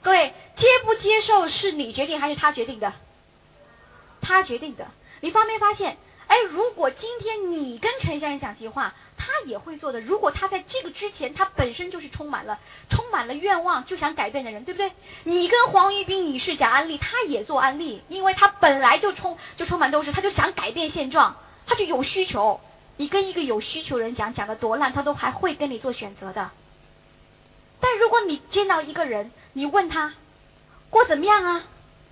各位，接不接受是你决定还是他决定的？他决定的。你发没发现？哎，如果今天你跟陈先生讲计划，他也会做的。如果他在这个之前，他本身就是充满了充满了愿望，就想改变的人，对不对？你跟黄玉斌女士讲安利，他也做安利，因为他本来就充就充满斗志，他就想改变现状，他就有需求。你跟一个有需求人讲，讲的多烂，他都还会跟你做选择的。但如果你见到一个人，你问他过怎么样啊？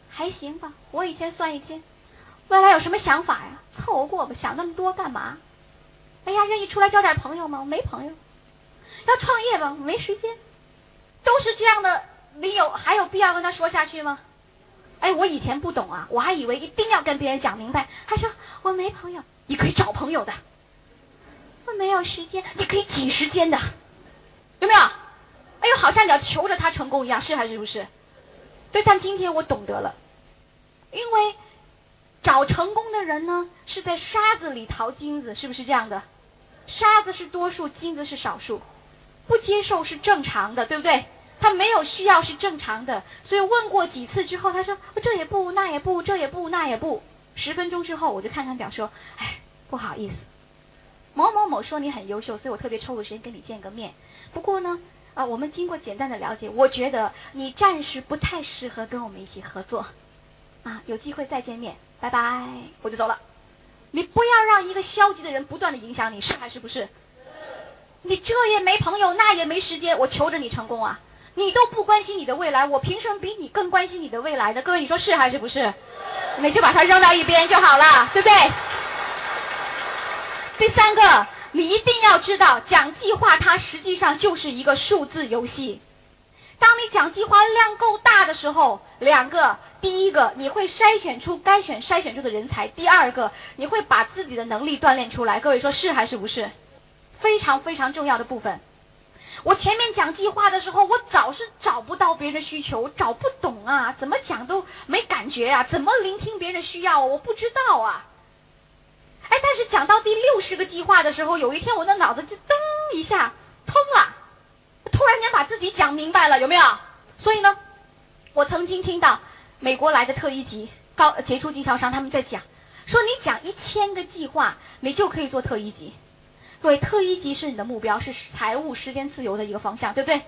还行吧，活一天算一天。未来有什么想法呀？凑合过吧，想那么多干嘛？哎呀，愿意出来交点朋友吗？我没朋友。要创业吧？没时间。都是这样的，你有还有必要跟他说下去吗？哎，我以前不懂啊，我还以为一定要跟别人讲明白。他说我没朋友，你可以找朋友的。我没有时间，你可以挤时间的，有没有？哎呦，好像你要求着他成功一样，是还是不是？对，但今天我懂得了，因为找成功的人呢，是在沙子里淘金子，是不是这样的？沙子是多数，金子是少数，不接受是正常的，对不对？他没有需要是正常的，所以问过几次之后，他说这也不，那也不，这也不，那也不。十分钟之后，我就看看表，说，哎，不好意思。某某某说你很优秀，所以我特别抽个时间跟你见个面。不过呢，啊，我们经过简单的了解，我觉得你暂时不太适合跟我们一起合作，啊，有机会再见面，拜拜，我就走了。你不要让一个消极的人不断的影响你，是还是不是？你这也没朋友，那也没时间，我求着你成功啊！你都不关心你的未来，我凭什么比你更关心你的未来呢？各位，你说是还是不是？你就把它扔到一边就好了，对不对？第三个，你一定要知道，讲计划它实际上就是一个数字游戏。当你讲计划量够大的时候，两个，第一个你会筛选出该选筛选出的人才；第二个，你会把自己的能力锻炼出来。各位说是还是不是？非常非常重要的部分。我前面讲计划的时候，我找是找不到别人的需求，我找不懂啊，怎么讲都没感觉啊，怎么聆听别人需要，我不知道啊。哎，但是讲到第六十个计划的时候，有一天我的脑子就噔一下通了，突然间把自己讲明白了，有没有？所以呢，我曾经听到美国来的特一级高杰出经销商他们在讲，说你讲一千个计划，你就可以做特一级。各位，特一级是你的目标，是财务时间自由的一个方向，对不对？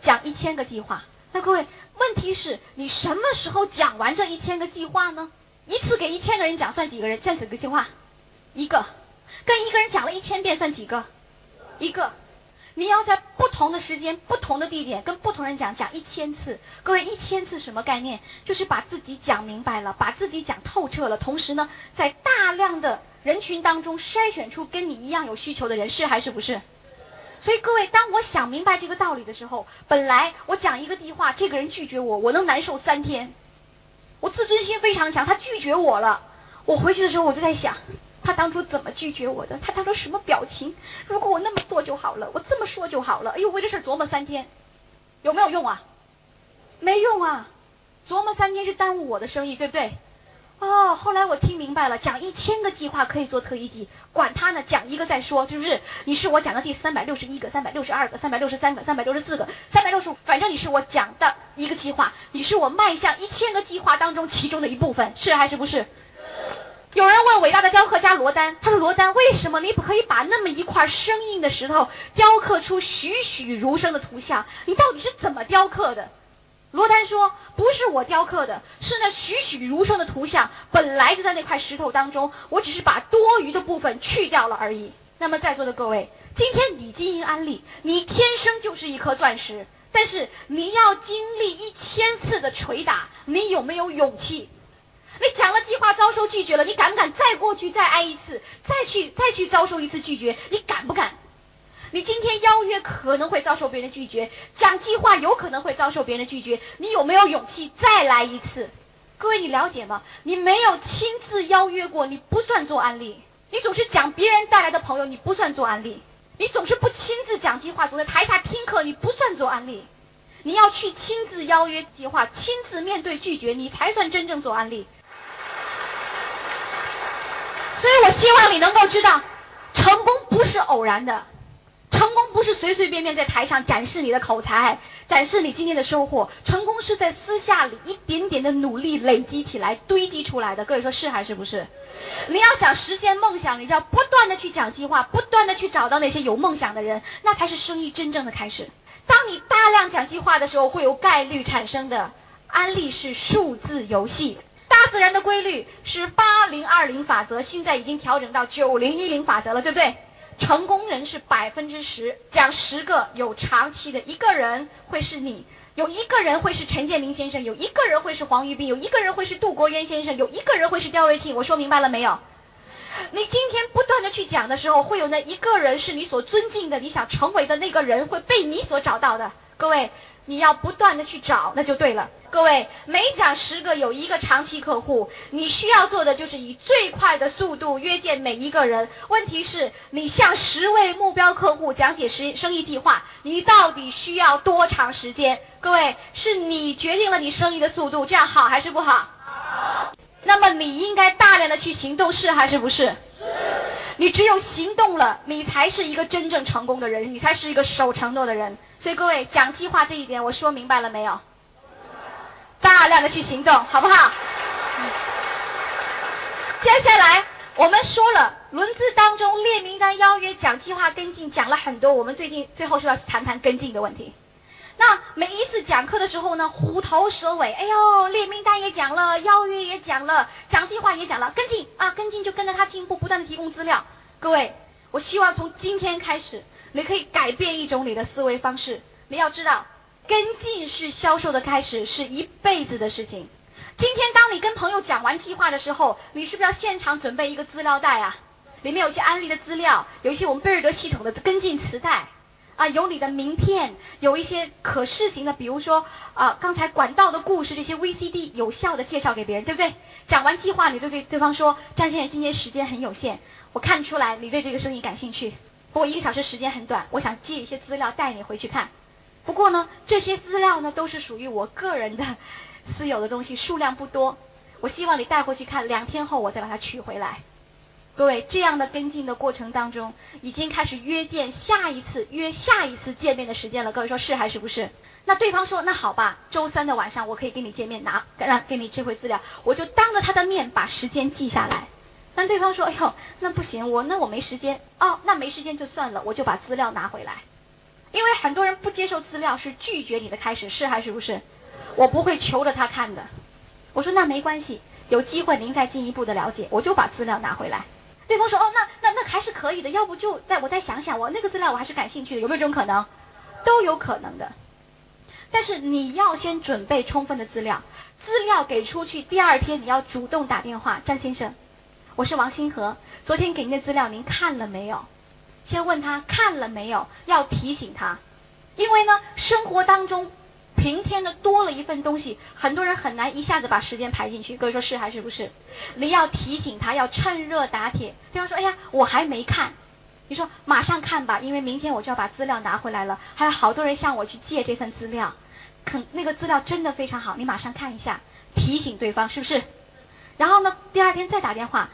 讲一千个计划，那各位，问题是你什么时候讲完这一千个计划呢？一次给一千个人讲，算几个人？算几个计划？一个，跟一个人讲了一千遍算几个？一个，你要在不同的时间、不同的地点跟不同人讲，讲一千次。各位，一千次什么概念？就是把自己讲明白了，把自己讲透彻了。同时呢，在大量的人群当中筛选出跟你一样有需求的人，是还是不是？所以各位，当我想明白这个道理的时候，本来我讲一个地话，这个人拒绝我，我能难受三天。我自尊心非常强，他拒绝我了。我回去的时候，我就在想，他当初怎么拒绝我的？他当初什么表情？如果我那么做就好了，我这么说就好了。哎呦，为这事琢磨三天，有没有用啊？没用啊！琢磨三天是耽误我的生意，对不对？哦，后来我听明白了，讲一千个计划可以做特一级，管他呢，讲一个再说，是不是？你是我讲的第三百六十一个、三百六十二个、三百六十三个、三百六十四个、三百六十五，反正你是我讲的一个计划，你是我迈向一千个计划当中其中的一部分，是还是不是？有人问伟大的雕刻家罗丹，他说：“罗丹，为什么你不可以把那么一块生硬的石头雕刻出栩栩如生的图像？你到底是怎么雕刻的？”罗丹说：“不是我雕刻的，是那栩栩如生的图像本来就在那块石头当中，我只是把多余的部分去掉了而已。”那么在座的各位，今天你经营安利，你天生就是一颗钻石，但是你要经历一千次的捶打，你有没有勇气？你讲了计划遭受拒绝了，你敢不敢再过去再挨一次，再去再去遭受一次拒绝？你敢不敢？你今天邀约可能会遭受别人拒绝，讲计划有可能会遭受别人拒绝，你有没有勇气再来一次？各位，你了解吗？你没有亲自邀约过，你不算做案例。你总是讲别人带来的朋友，你不算做案例。你总是不亲自讲计划，总在台下听课，你不算做案例。你要去亲自邀约计划，亲自面对拒绝，你才算真正做案例。所以我希望你能够知道，成功不是偶然的。成功不是随随便便在台上展示你的口才，展示你今天的收获。成功是在私下里一点点的努力累积起来、堆积出来的。各位说是还是不是？你要想实现梦想，你就要不断的去讲计划，不断的去找到那些有梦想的人，那才是生意真正的开始。当你大量讲计划的时候，会有概率产生的。安利是数字游戏，大自然的规律是八零二零法则，现在已经调整到九零一零法则了，对不对？成功人是百分之十，讲十个有长期的，一个人会是你，有一个人会是陈建林先生，有一个人会是黄玉斌，有一个人会是杜国渊先生，有一个人会是刁瑞庆。我说明白了没有？你今天不断的去讲的时候，会有那一个人是你所尊敬的，你想成为的那个人会被你所找到的。各位，你要不断的去找，那就对了。各位，每讲十个有一个长期客户，你需要做的就是以最快的速度约见每一个人。问题是，你向十位目标客户讲解生生意计划，你到底需要多长时间？各位，是你决定了你生意的速度，这样好还是不好？好。那么你应该大量的去行动，是还是不是？你只有行动了，你才是一个真正成功的人，你才是一个守承诺的人。所以各位讲计划这一点，我说明白了没有？大量的去行动，好不好？接下来我们说了轮次当中列名单、邀约、讲计划、跟进，讲了很多。我们最近最后是要谈谈跟进的问题。那每一次讲课的时候呢，虎头蛇尾，哎呦，列名单也讲了，邀约也讲了，讲计划也讲了，跟进啊，跟进就跟着他进步，不断的提供资料。各位，我希望从今天开始，你可以改变一种你的思维方式。你要知道。跟进是销售的开始，是一辈子的事情。今天当你跟朋友讲完计划的时候，你是不是要现场准备一个。资料袋啊？里面有一些安利的资料，有一些我们贝尔德系统的跟进磁带，啊，有你的名片，有一些可视型的，比如说啊，刚才管道的故事这些 VCD，有效的介绍给别人，对不对？讲完计划，你对对对方说，张先生，今天时间很有限，我看出来你对这个生意感兴趣，不过一个小时时间很短，我想借一些资料带你回去看。不过呢，这些资料呢都是属于我个人的私有的东西，数量不多。我希望你带回去看，两天后我再把它取回来。各位，这样的跟进的过程当中，已经开始约见下一次约下一次见面的时间了。各位说是还是不是？那对方说那好吧，周三的晚上我可以跟你见面，拿让给你这回资料，我就当着他的面把时间记下来。但对方说，哎呦，那不行，我那我没时间哦，那没时间就算了，我就把资料拿回来。因为很多人不接受资料是拒绝你的开始，是还是不是？我不会求着他看的。我说那没关系，有机会您再进一步的了解，我就把资料拿回来。对方说哦，那那那还是可以的，要不就再我再想想，我那个资料我还是感兴趣的，有没有这种可能？都有可能的。但是你要先准备充分的资料，资料给出去，第二天你要主动打电话，张先生，我是王新河，昨天给您的资料您看了没有？先问他看了没有，要提醒他，因为呢，生活当中平添的多了一份东西，很多人很难一下子把时间排进去。各位说是还是不是？你要提醒他，要趁热打铁。对方说：“哎呀，我还没看。”你说：“马上看吧，因为明天我就要把资料拿回来了，还有好多人向我去借这份资料，肯那个资料真的非常好，你马上看一下，提醒对方是不是？然后呢，第二天再打电话，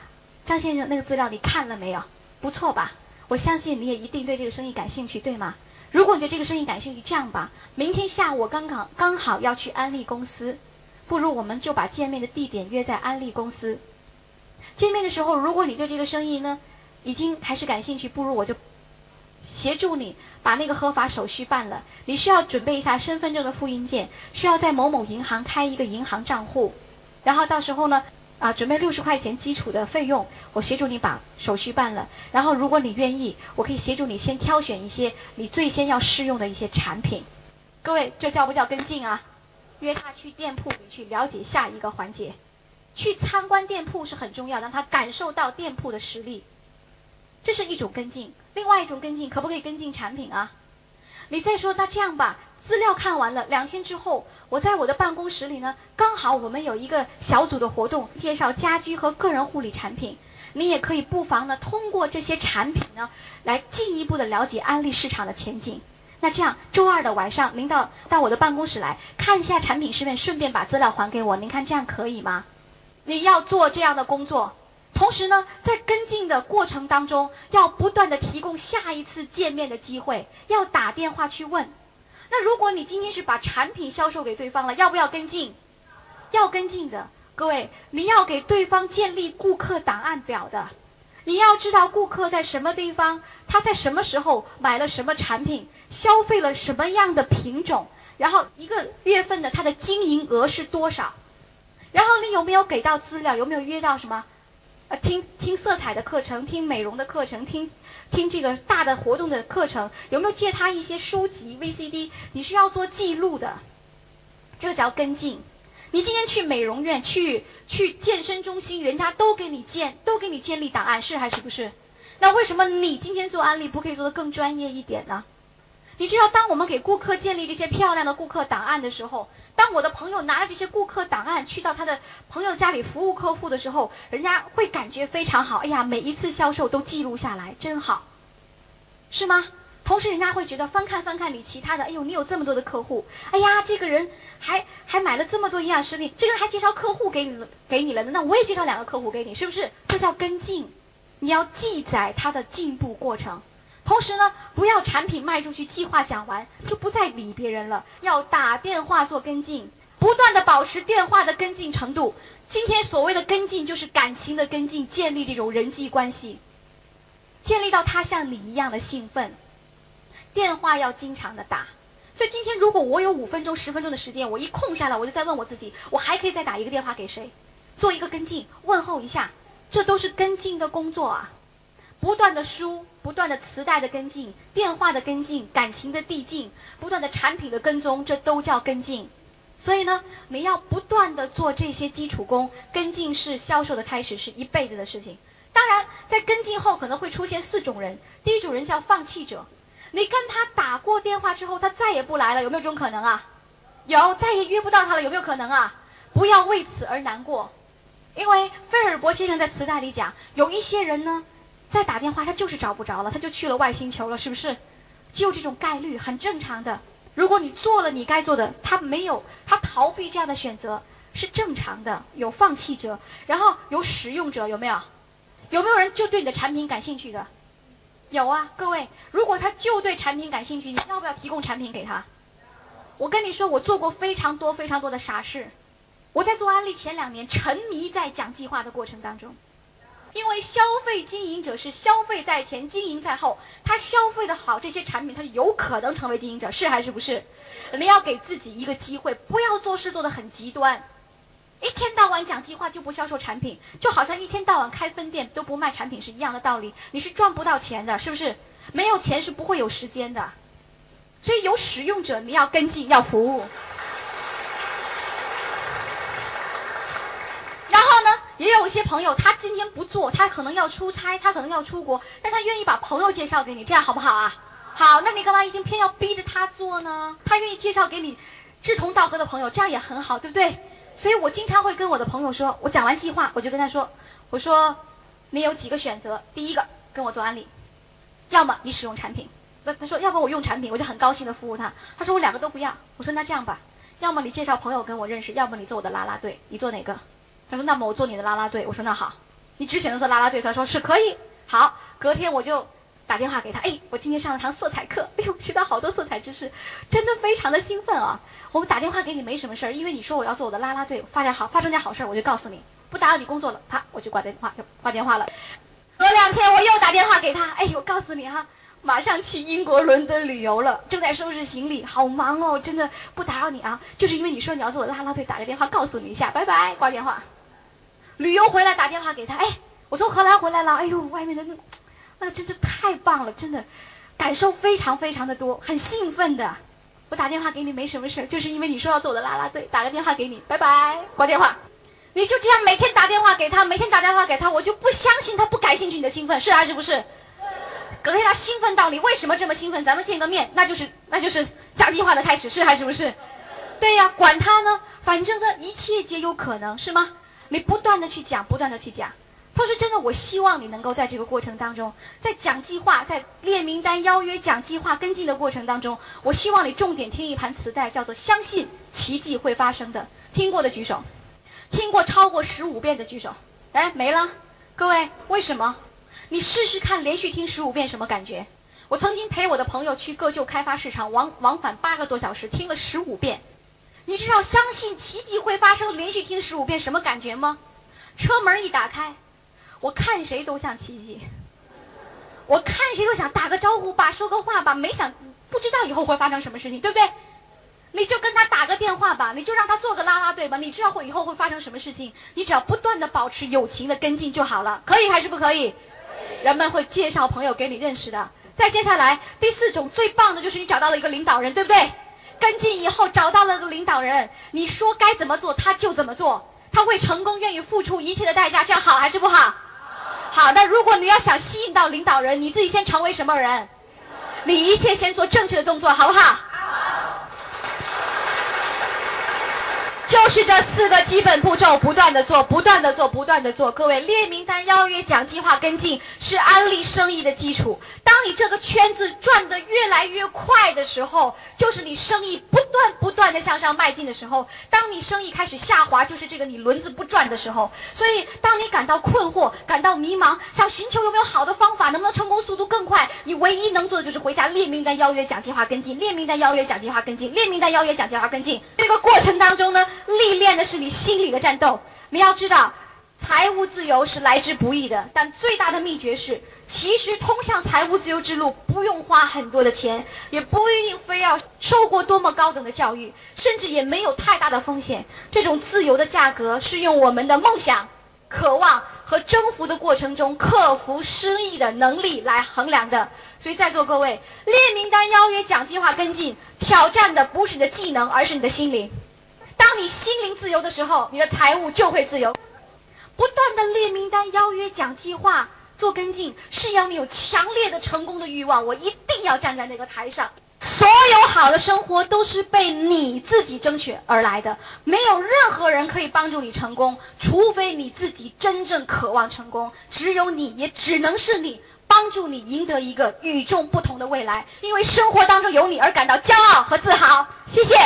张先生，那个资料你看了没有？不错吧？”我相信你也一定对这个生意感兴趣，对吗？如果你对这个生意感兴趣，这样吧，明天下午我刚刚刚好要去安利公司，不如我们就把见面的地点约在安利公司。见面的时候，如果你对这个生意呢，已经还是感兴趣，不如我就协助你把那个合法手续办了。你需要准备一下身份证的复印件，需要在某某银行开一个银行账户，然后到时候呢。啊，准备六十块钱基础的费用，我协助你把手续办了。然后，如果你愿意，我可以协助你先挑选一些你最先要试用的一些产品。各位，这叫不叫跟进啊？约他去店铺里去了解下一个环节，去参观店铺是很重要，让他感受到店铺的实力。这是一种跟进。另外一种跟进，可不可以跟进产品啊？你再说，那这样吧。资料看完了，两天之后，我在我的办公室里呢，刚好我们有一个小组的活动，介绍家居和个人护理产品。你也可以不妨呢，通过这些产品呢，来进一步的了解安利市场的前景。那这样，周二的晚上，您到到我的办公室来看一下产品试面，顺便把资料还给我。您看这样可以吗？你要做这样的工作，同时呢，在跟进的过程当中，要不断的提供下一次见面的机会，要打电话去问。那如果你今天是把产品销售给对方了，要不要跟进？要跟进的，各位，你要给对方建立顾客档案表的，你要知道顾客在什么地方，他在什么时候买了什么产品，消费了什么样的品种，然后一个月份的他的经营额是多少，然后你有没有给到资料，有没有约到什么？听听色彩的课程，听美容的课程，听听这个大的活动的课程，有没有借他一些书籍 VCD？你是要做记录的，这个叫跟进。你今天去美容院、去去健身中心，人家都给你建，都给你建立档案，是还是不是？那为什么你今天做安利不可以做得更专业一点呢？你知道，当我们给顾客建立这些漂亮的顾客档案的时候，当我的朋友拿着这些顾客档案去到他的朋友家里服务客户的时候，人家会感觉非常好。哎呀，每一次销售都记录下来，真好，是吗？同时，人家会觉得翻看翻看你其他的，哎呦，你有这么多的客户，哎呀，这个人还还买了这么多营养食品，这个人还介绍客户给你给你了，那我也介绍两个客户给你，是不是？这叫跟进，你要记载他的进步过程。同时呢，不要产品卖出去，计划讲完就不再理别人了，要打电话做跟进，不断的保持电话的跟进程度。今天所谓的跟进，就是感情的跟进，建立这种人际关系，建立到他像你一样的兴奋。电话要经常的打，所以今天如果我有五分钟、十分钟的时间，我一空下来，我就在问我自己，我还可以再打一个电话给谁，做一个跟进，问候一下，这都是跟进的工作啊。不断的输，不断的磁带的跟进，电话的跟进，感情的递进，不断的产品的跟踪，这都叫跟进。所以呢，你要不断的做这些基础功，跟进是销售的开始，是一辈子的事情。当然，在跟进后可能会出现四种人。第一种人叫放弃者，你跟他打过电话之后，他再也不来了，有没有这种可能啊？有，再也约不到他了，有没有可能啊？不要为此而难过，因为费尔伯先生在磁带里讲，有一些人呢。再打电话，他就是找不着了，他就去了外星球了，是不是？只有这种概率，很正常的。如果你做了你该做的，他没有，他逃避这样的选择是正常的。有放弃者，然后有使用者，有没有？有没有人就对你的产品感兴趣的？有啊，各位，如果他就对产品感兴趣，你要不要提供产品给他？我跟你说，我做过非常多非常多的傻事。我在做安利前两年，沉迷在讲计划的过程当中。因为消费经营者是消费在前，经营在后。他消费的好，这些产品他有可能成为经营者，是还是不是？你要给自己一个机会，不要做事做得很极端。一天到晚讲计划就不销售产品，就好像一天到晚开分店都不卖产品是一样的道理。你是赚不到钱的，是不是？没有钱是不会有时间的。所以有使用者，你要跟进，要服务。然后呢？也有一些朋友，他今天不做，他可能要出差，他可能要出国，但他愿意把朋友介绍给你，这样好不好啊？好，那你干嘛一定偏要逼着他做呢？他愿意介绍给你志同道合的朋友，这样也很好，对不对？所以我经常会跟我的朋友说，我讲完计划，我就跟他说，我说你有几个选择，第一个跟我做安利，要么你使用产品。那他说，要不我用产品，我就很高兴的服务他。他说我两个都不要。我说那这样吧，要么你介绍朋友跟我认识，要么你做我的啦啦队，你做哪个？他说那么我做你的啦啦队。我说那好，你只选择做啦啦队。他说是可以。好，隔天我就打电话给他，哎，我今天上了堂色彩课，哎呦，学到好多色彩知识，真的非常的兴奋啊。我们打电话给你没什么事儿，因为你说我要做我的啦啦队，发展好，发生点好事儿，我就告诉你，不打扰你工作了，啪，我就挂电话，就挂电话了。隔两天我又打电话给他，哎，我告诉你哈。马上去英国伦敦旅游了，正在收拾行李，好忙哦，真的不打扰你啊，就是因为你说你要做我的啦啦队，打个电话告诉你一下，拜拜，挂电话。旅游回来打电话给他，哎，我从荷兰回来了，哎呦，外面的那，那个真是太棒了，真的，感受非常非常的多，很兴奋的。我打电话给你没什么事就是因为你说要做我的啦啦队，打个电话给你，拜拜，挂电话。你就这样每天打电话给他，每天打电话给他，我就不相信他不感兴趣你的兴奋，是还是不是？隔天他兴奋到你为什么这么兴奋？咱们见个面，那就是那就是讲计划的开始，是还是不是？对呀，管他呢，反正呢一切皆有可能，是吗？你不断的去讲，不断的去讲。他说真的，我希望你能够在这个过程当中，在讲计划、在列名单、邀约、讲计划、跟进的过程当中，我希望你重点听一盘磁带，叫做《相信奇迹会发生的》。听过的举手，听过超过十五遍的举手。哎，没了，各位，为什么？你试试看，连续听十五遍什么感觉？我曾经陪我的朋友去个旧开发市场，往往返八个多小时，听了十五遍。你知道相信奇迹会发生，连续听十五遍什么感觉吗？车门一打开，我看谁都像奇迹。我看谁都想打个招呼吧，说个话吧，没想不知道以后会发生什么事情，对不对？你就跟他打个电话吧，你就让他做个啦啦队吧，你知道会以后会发生什么事情？你只要不断的保持友情的跟进就好了，可以还是不可以？人们会介绍朋友给你认识的。再接下来，第四种最棒的就是你找到了一个领导人，对不对？跟进以后找到了个领导人，你说该怎么做他就怎么做，他会成功，愿意付出一切的代价，这样好还是不好？好那，如果你要想吸引到领导人，你自己先成为什么人？你一切先做正确的动作，好不好？就是这四个基本步骤，不断的做，不断的做，不断的做。各位列名单、邀约、讲计划、跟进，是安利生意的基础。当你这个圈子转得越来越快的时候，就是你生意不断不断的向上迈进的时候。当你生意开始下滑，就是这个你轮子不转的时候。所以，当你感到困惑、感到迷茫，想寻求有没有好的方法，能不能成功速度更快，你唯一能做的就是回家列名单、邀约、讲计划、跟进，列名单、邀约、讲计划、跟进，列名单、邀约、讲计划、跟进。这个过程当中呢？历练的是你心里的战斗。你要知道，财务自由是来之不易的，但最大的秘诀是，其实通向财务自由之路不用花很多的钱，也不一定非要受过多么高等的教育，甚至也没有太大的风险。这种自由的价格是用我们的梦想、渴望和征服的过程中克服失意的能力来衡量的。所以在座各位，列名单、邀约、讲计划、跟进，挑战的不是你的技能，而是你的心灵。当你心灵自由的时候，你的财务就会自由。不断的列名单、邀约、讲计划、做跟进，是要你有强烈的成功的欲望。我一定要站在那个台上。所有好的生活都是被你自己争取而来的，没有任何人可以帮助你成功，除非你自己真正渴望成功。只有你也只能是你，帮助你赢得一个与众不同的未来。因为生活当中有你而感到骄傲和自豪。谢谢。